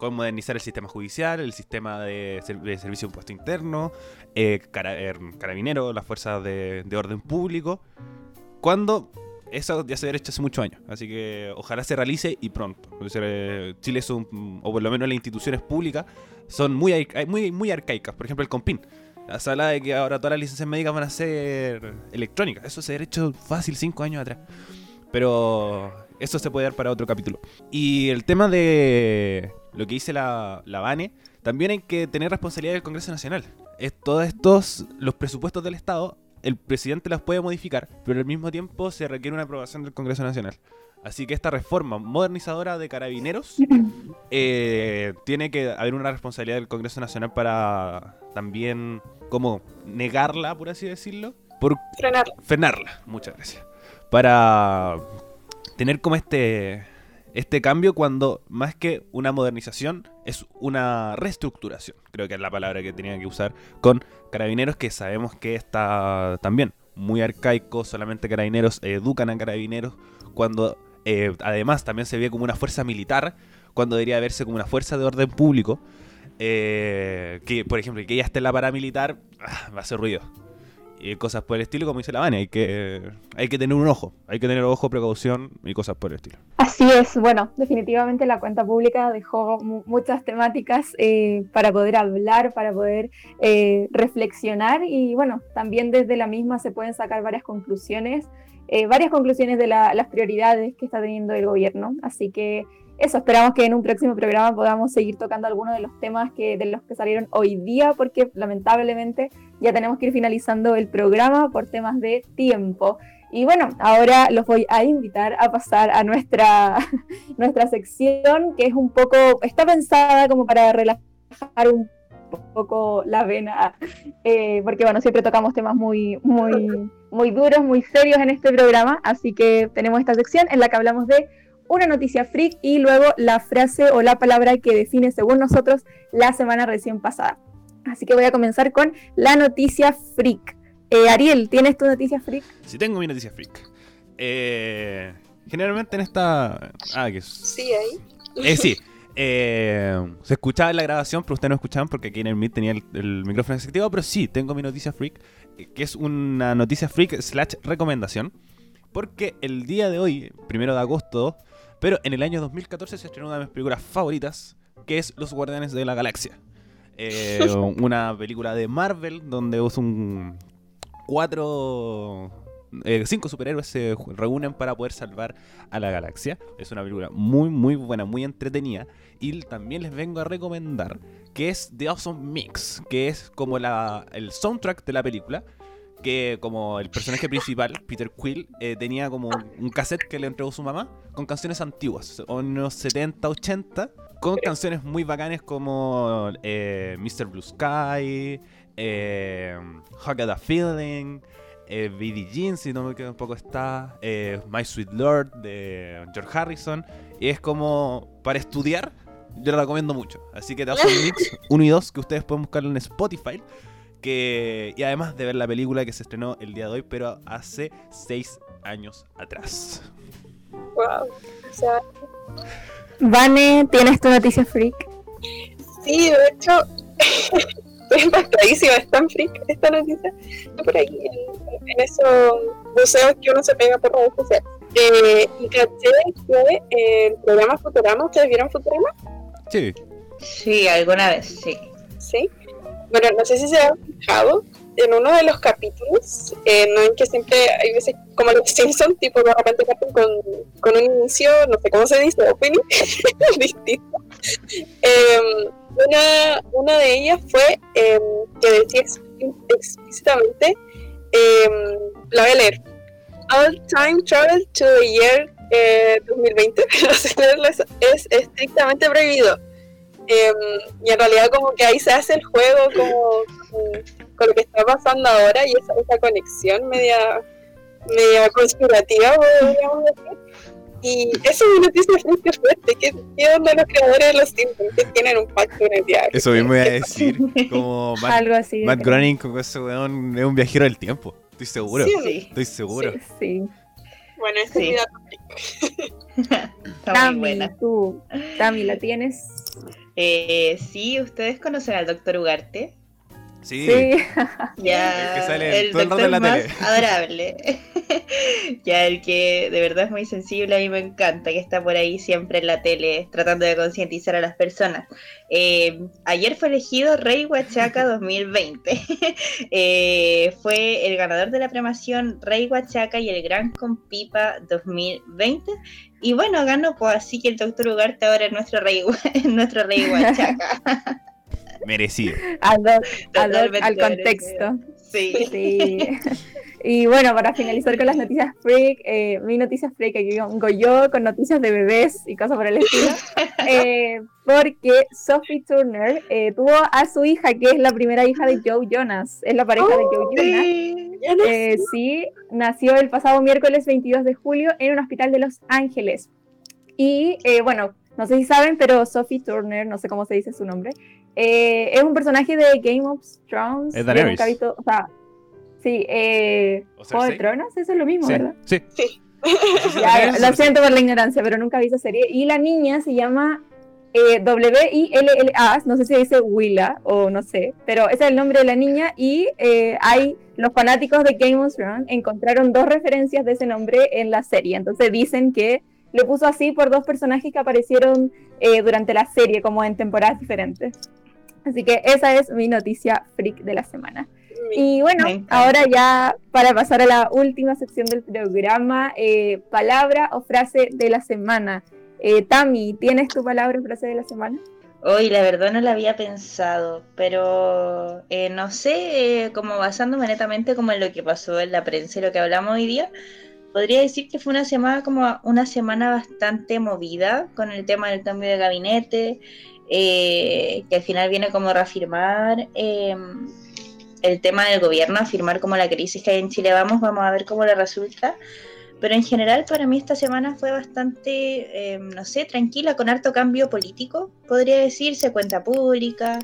con modernizar el sistema judicial, el sistema de, ser- de servicio de impuesto interno, eh, er, carabineros, las fuerzas de, de orden público, cuando eso ya se había hecho hace muchos años. Así que ojalá se realice y pronto. Chile es un, o por lo menos las instituciones públicas, son muy, muy, muy arcaicas. Por ejemplo, el COMPIN. Se habla de que ahora todas las licencias médicas van a ser electrónicas. Eso se ha hecho fácil cinco años atrás. Pero eso se puede dar para otro capítulo. Y el tema de lo que dice la, la Vane, también hay que tener responsabilidad del Congreso Nacional. Es, todos estos, los presupuestos del Estado, el presidente las puede modificar, pero al mismo tiempo se requiere una aprobación del Congreso Nacional. Así que esta reforma modernizadora de carabineros eh, tiene que haber una responsabilidad del Congreso Nacional para también como negarla, por así decirlo, por Frenarla. frenarla. Muchas gracias. Para tener como este este cambio cuando más que una modernización es una reestructuración. Creo que es la palabra que tenía que usar con carabineros que sabemos que está también muy arcaico, solamente carabineros educan a carabineros cuando eh, además también se ve como una fuerza militar cuando debería verse como una fuerza de orden público. eh, que por ejemplo que ella esté la paramilitar ah, va a hacer ruido y cosas por el estilo, como dice la Vania, hay que, hay que tener un ojo, hay que tener ojo, precaución y cosas por el estilo. Así es, bueno, definitivamente la cuenta pública dejó mu- muchas temáticas eh, para poder hablar, para poder eh, reflexionar y bueno, también desde la misma se pueden sacar varias conclusiones, eh, varias conclusiones de la- las prioridades que está teniendo el gobierno. Así que eso, esperamos que en un próximo programa podamos seguir tocando algunos de los temas que, de los que salieron hoy día, porque lamentablemente ya tenemos que ir finalizando el programa por temas de tiempo. Y bueno, ahora los voy a invitar a pasar a nuestra, nuestra sección, que es un poco, está pensada como para relajar un poco la vena, eh, porque bueno, siempre tocamos temas muy, muy, muy duros, muy serios en este programa, así que tenemos esta sección en la que hablamos de una noticia freak y luego la frase o la palabra que define según nosotros la semana recién pasada. Así que voy a comenzar con la noticia freak. Eh, Ariel, ¿tienes tu noticia freak? Si tengo mi noticia freak. Eh, generalmente en esta... Ah, que... es- Sí, ahí. Eh, sí. Eh, se escuchaba en la grabación, pero ustedes no escuchaban porque aquí en el Meet tenía el, el micrófono desactivado. Pero sí, tengo mi noticia freak, eh, que es una noticia freak slash recomendación. Porque el día de hoy, primero de agosto, pero en el año 2014 se estrenó una de mis películas favoritas, que es Los Guardianes de la Galaxia. Eh, una película de Marvel donde es un cuatro eh, cinco superhéroes se reúnen para poder salvar a la galaxia. Es una película muy, muy buena, muy entretenida. Y también les vengo a recomendar que es The Awesome Mix, que es como la, el soundtrack de la película. Que como el personaje principal, Peter Quill, eh, tenía como un, cassette que le entregó su mamá con canciones antiguas, unos 70, 80, con canciones muy bacanes como eh, Mr. Blue Sky, eh, Hug the Feeling, eh, B.D. Jean, si no me un poco está, eh, My Sweet Lord de George Harrison. Y es como para estudiar, yo lo recomiendo mucho. Así que te hago un mix 1 y 2 que ustedes pueden buscarlo en Spotify. Que, y además de ver la película que se estrenó el día de hoy, pero hace 6 años atrás. Wow. O sea, Vane, ¿tienes tu noticia freak? sí, de hecho, estoy impactadísima, es tan freak esta noticia. Estoy por aquí, en, en esos buceos que uno se pega por redes sociales. Eh, y caché que eh, el programa Futurama, ¿ustedes vieron Futurama? Sí, Sí, alguna vez, sí. Sí. Bueno, no sé si se han fijado en uno de los capítulos, eh, no en que siempre hay veces como los Simpsons, tipo de repente con, con un inicio, no sé cómo se dice, opening, distinto. Eh, una, una de ellas fue eh, que decía ex- explícitamente, eh, la voy a leer, All Time Travel to the Year eh, 2020, no sé leerlo, es, es estrictamente prohibido. Em, y en realidad como que ahí se hace el juego como con, con lo que está pasando ahora y esa, esa conexión media media conspirativa podríamos decir Y eso es una noticia muy fuerte. ¿Qué, ¿Qué onda los creadores de los Simpsons? Que tienen un pacto en el diario. Eso mismo iba a decir. Como Matt, Algo así. Matt Groening con ese weón es un viajero del tiempo. Estoy seguro. Sí, Sí, Estoy seguro. Sí. Bueno, Sí. es mi dato. está muy buena. tú. Tami, ¿la tienes? Eh, sí, ustedes conocen al doctor Ugarte. Sí. Sí. Ya, El que sale el todo el rato doctor en la más tele. adorable. ya, el que de verdad es muy sensible, a mí me encanta, que está por ahí siempre en la tele tratando de concientizar a las personas. Eh, ayer fue elegido Rey Huachaca 2020. Eh, fue el ganador de la premiación Rey Huachaca y el Gran Compipa 2020. Y bueno, ganó, pues así que el doctor Ugarte ahora es nuestro rey, nuestro rey Huachaca. Merecido. Al merecido. contexto. Sí. Sí. Y bueno, para finalizar con las noticias freak, eh, mi noticia freak aquí vengo yo con noticias de bebés y cosas por el estilo, eh, porque Sophie Turner eh, tuvo a su hija, que es la primera hija de Joe Jonas, es la pareja de Joe Jonas. Sí. Ya no Eh, sí, nació el pasado miércoles 22 de julio en un hospital de Los Ángeles. Y eh, bueno, no sé si saben, pero Sophie Turner, no sé cómo se dice su nombre, eh, es un personaje de Game of Thrones. Es Daenerys. nunca he visto, o sea, sí, eh, O Juego de Cersei. Tronos, eso es lo mismo, Sí. ¿verdad? Sí. Sí. Ya, lo siento por la ignorancia, pero nunca vi esa serie. Y la niña se llama eh, W-I-L-L-A, no sé si dice Willa o no sé, pero ese es el nombre de la niña. Y eh, hay los fanáticos de Game of Thrones encontraron dos referencias de ese nombre en la serie. Entonces dicen que lo puso así por dos personajes que aparecieron eh, durante la serie, como en temporadas diferentes. Así que esa es mi noticia freak de la semana. Y bueno, ahora ya para pasar a la última sección del programa, eh, palabra o frase de la semana. Eh, Tami, ¿tienes tu palabra o frase de la semana? Hoy la verdad no la había pensado, pero eh, no sé, eh, como basándome netamente como en lo que pasó en la prensa y lo que hablamos hoy día, podría decir que fue una semana como una semana bastante movida con el tema del cambio de gabinete, eh, que al final viene como a reafirmar eh, el tema del gobierno, afirmar como la crisis que hay en Chile vamos, vamos a ver cómo le resulta. Pero en general para mí esta semana fue bastante, eh, no sé, tranquila, con harto cambio político, podría decirse, cuenta pública.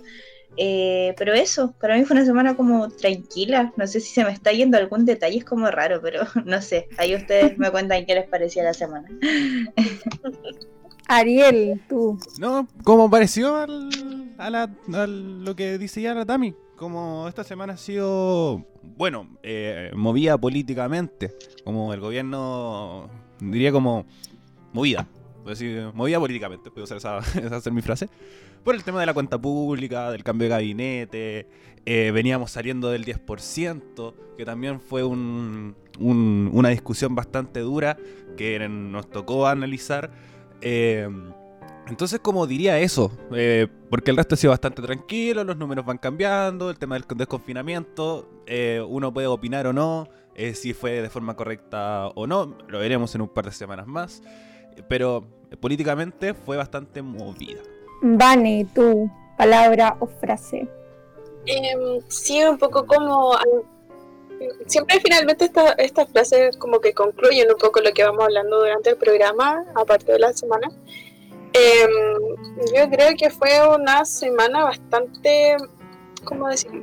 Eh, pero eso, para mí fue una semana como tranquila. No sé si se me está yendo algún detalle, es como raro, pero no sé. Ahí ustedes me cuentan qué les parecía la semana. Ariel, tú. No, como pareció al, a, la, a lo que dice ya la Tami. Como esta semana ha sido, bueno, eh, movida políticamente. Como el gobierno, diría como movida. Decir, movida políticamente, puedo usar esa, esa ser mi frase. Por el tema de la cuenta pública, del cambio de gabinete. eh, veníamos saliendo del 10%, que también fue un- un- una discusión bastante dura que nos tocó analizar. Eh, entonces, como diría eso, Eh, porque el resto ha sido bastante tranquilo, los números van cambiando, el tema del desconfinamiento, uno puede opinar o no, si fue de forma correcta o no, lo veremos en un par de semanas más, pero políticamente fue bastante movida. Vane, tu palabra o frase. Em, sí, un poco como... Siempre finalmente esta- estas frases como que concluyen un poco lo que vamos hablando durante el programa, aparte de la semana. Em, yo creo que fue una semana bastante... ¿Cómo decirlo?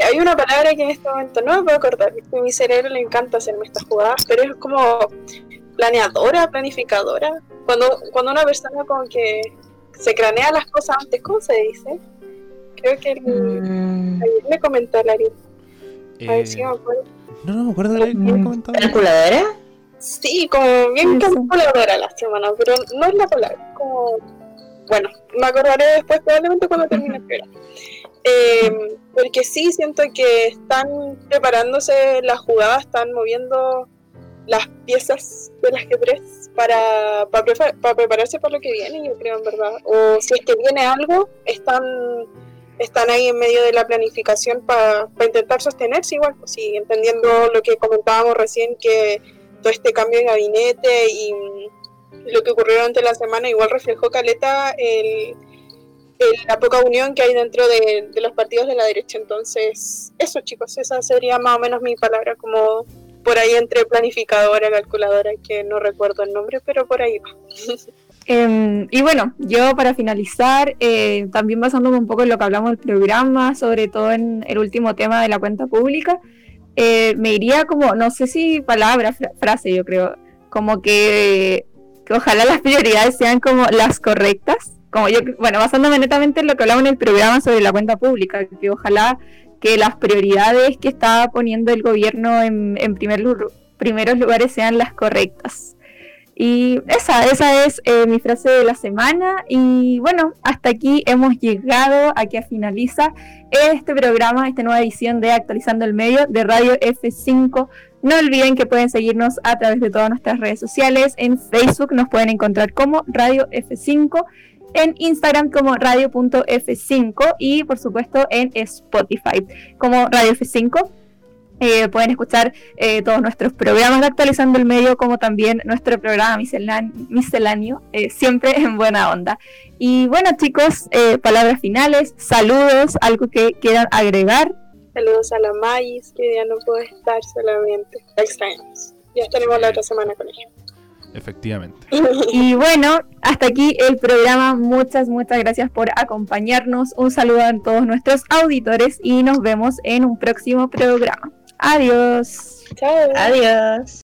Hay una palabra que en este momento no me puedo acordar, a mi cerebro le encanta hacerme estas jugadas, pero es como planeadora, planificadora. Cuando, cuando una persona como que se cranea las cosas antes, ¿cómo se dice? Creo que el, Mm, ayer le comenté a Larry, a ver Eh, si me acuerdo. no, no me acuerdo de lo que me comentaba. ¿Calculadora? Sí, como bien calculadora la semana, pero no es la palabra, como... Bueno, me acordaré después probablemente cuando termine el programa. Eh, porque sí, siento que están preparándose las jugadas, están moviendo las piezas del ajedrez para, para, prefa- para prepararse para lo que viene, yo creo en verdad. O si es que viene algo, están, están ahí en medio de la planificación para, para intentar sostenerse igual, pues sí, entendiendo lo que comentábamos recién, que todo este cambio de gabinete y mm, lo que ocurrió durante la semana igual reflejó Caleta el- la poca unión que hay dentro de, de los partidos de la derecha. Entonces, eso chicos, esa sería más o menos mi palabra, como por ahí entre planificadora, calculadora, que no recuerdo el nombre, pero por ahí va. Em, y bueno, yo para finalizar, eh, también basándome un poco en lo que hablamos del programa, sobre todo en el último tema de la cuenta pública, eh, me iría como, no sé si palabra, frase, yo creo, como que, que, ojalá las prioridades sean como las correctas. Como yo, bueno, basándome netamente en lo que hablamos en el programa sobre la cuenta pública, que ojalá que las prioridades que está poniendo el gobierno en, en primer, primeros lugares sean las correctas. Y esa, esa es eh, mi frase de la semana. Y bueno, hasta aquí hemos llegado, aquí finaliza este programa, esta nueva edición de Actualizando el Medio de Radio F5. No olviden que pueden seguirnos a través de todas nuestras redes sociales. En Facebook nos pueden encontrar como Radio F5, en Instagram como radio.f5 y por supuesto en Spotify como Radio F5. Eh, pueden escuchar eh, todos nuestros programas de Actualizando el Medio, como también nuestro programa misceláneo, eh, siempre en buena onda. Y bueno, chicos, palabras finales, saludos, algo que quieran agregar. Saludos a la Mayis, que ya no puede estar solamente. La. Ya estaremos la otra semana con ella. Efectivamente. Y bueno, hasta aquí el programa. Muchas, muchas gracias por acompañarnos. Un saludo a todos nuestros auditores y nos vemos en un próximo programa. Adiós. Chao. Adiós.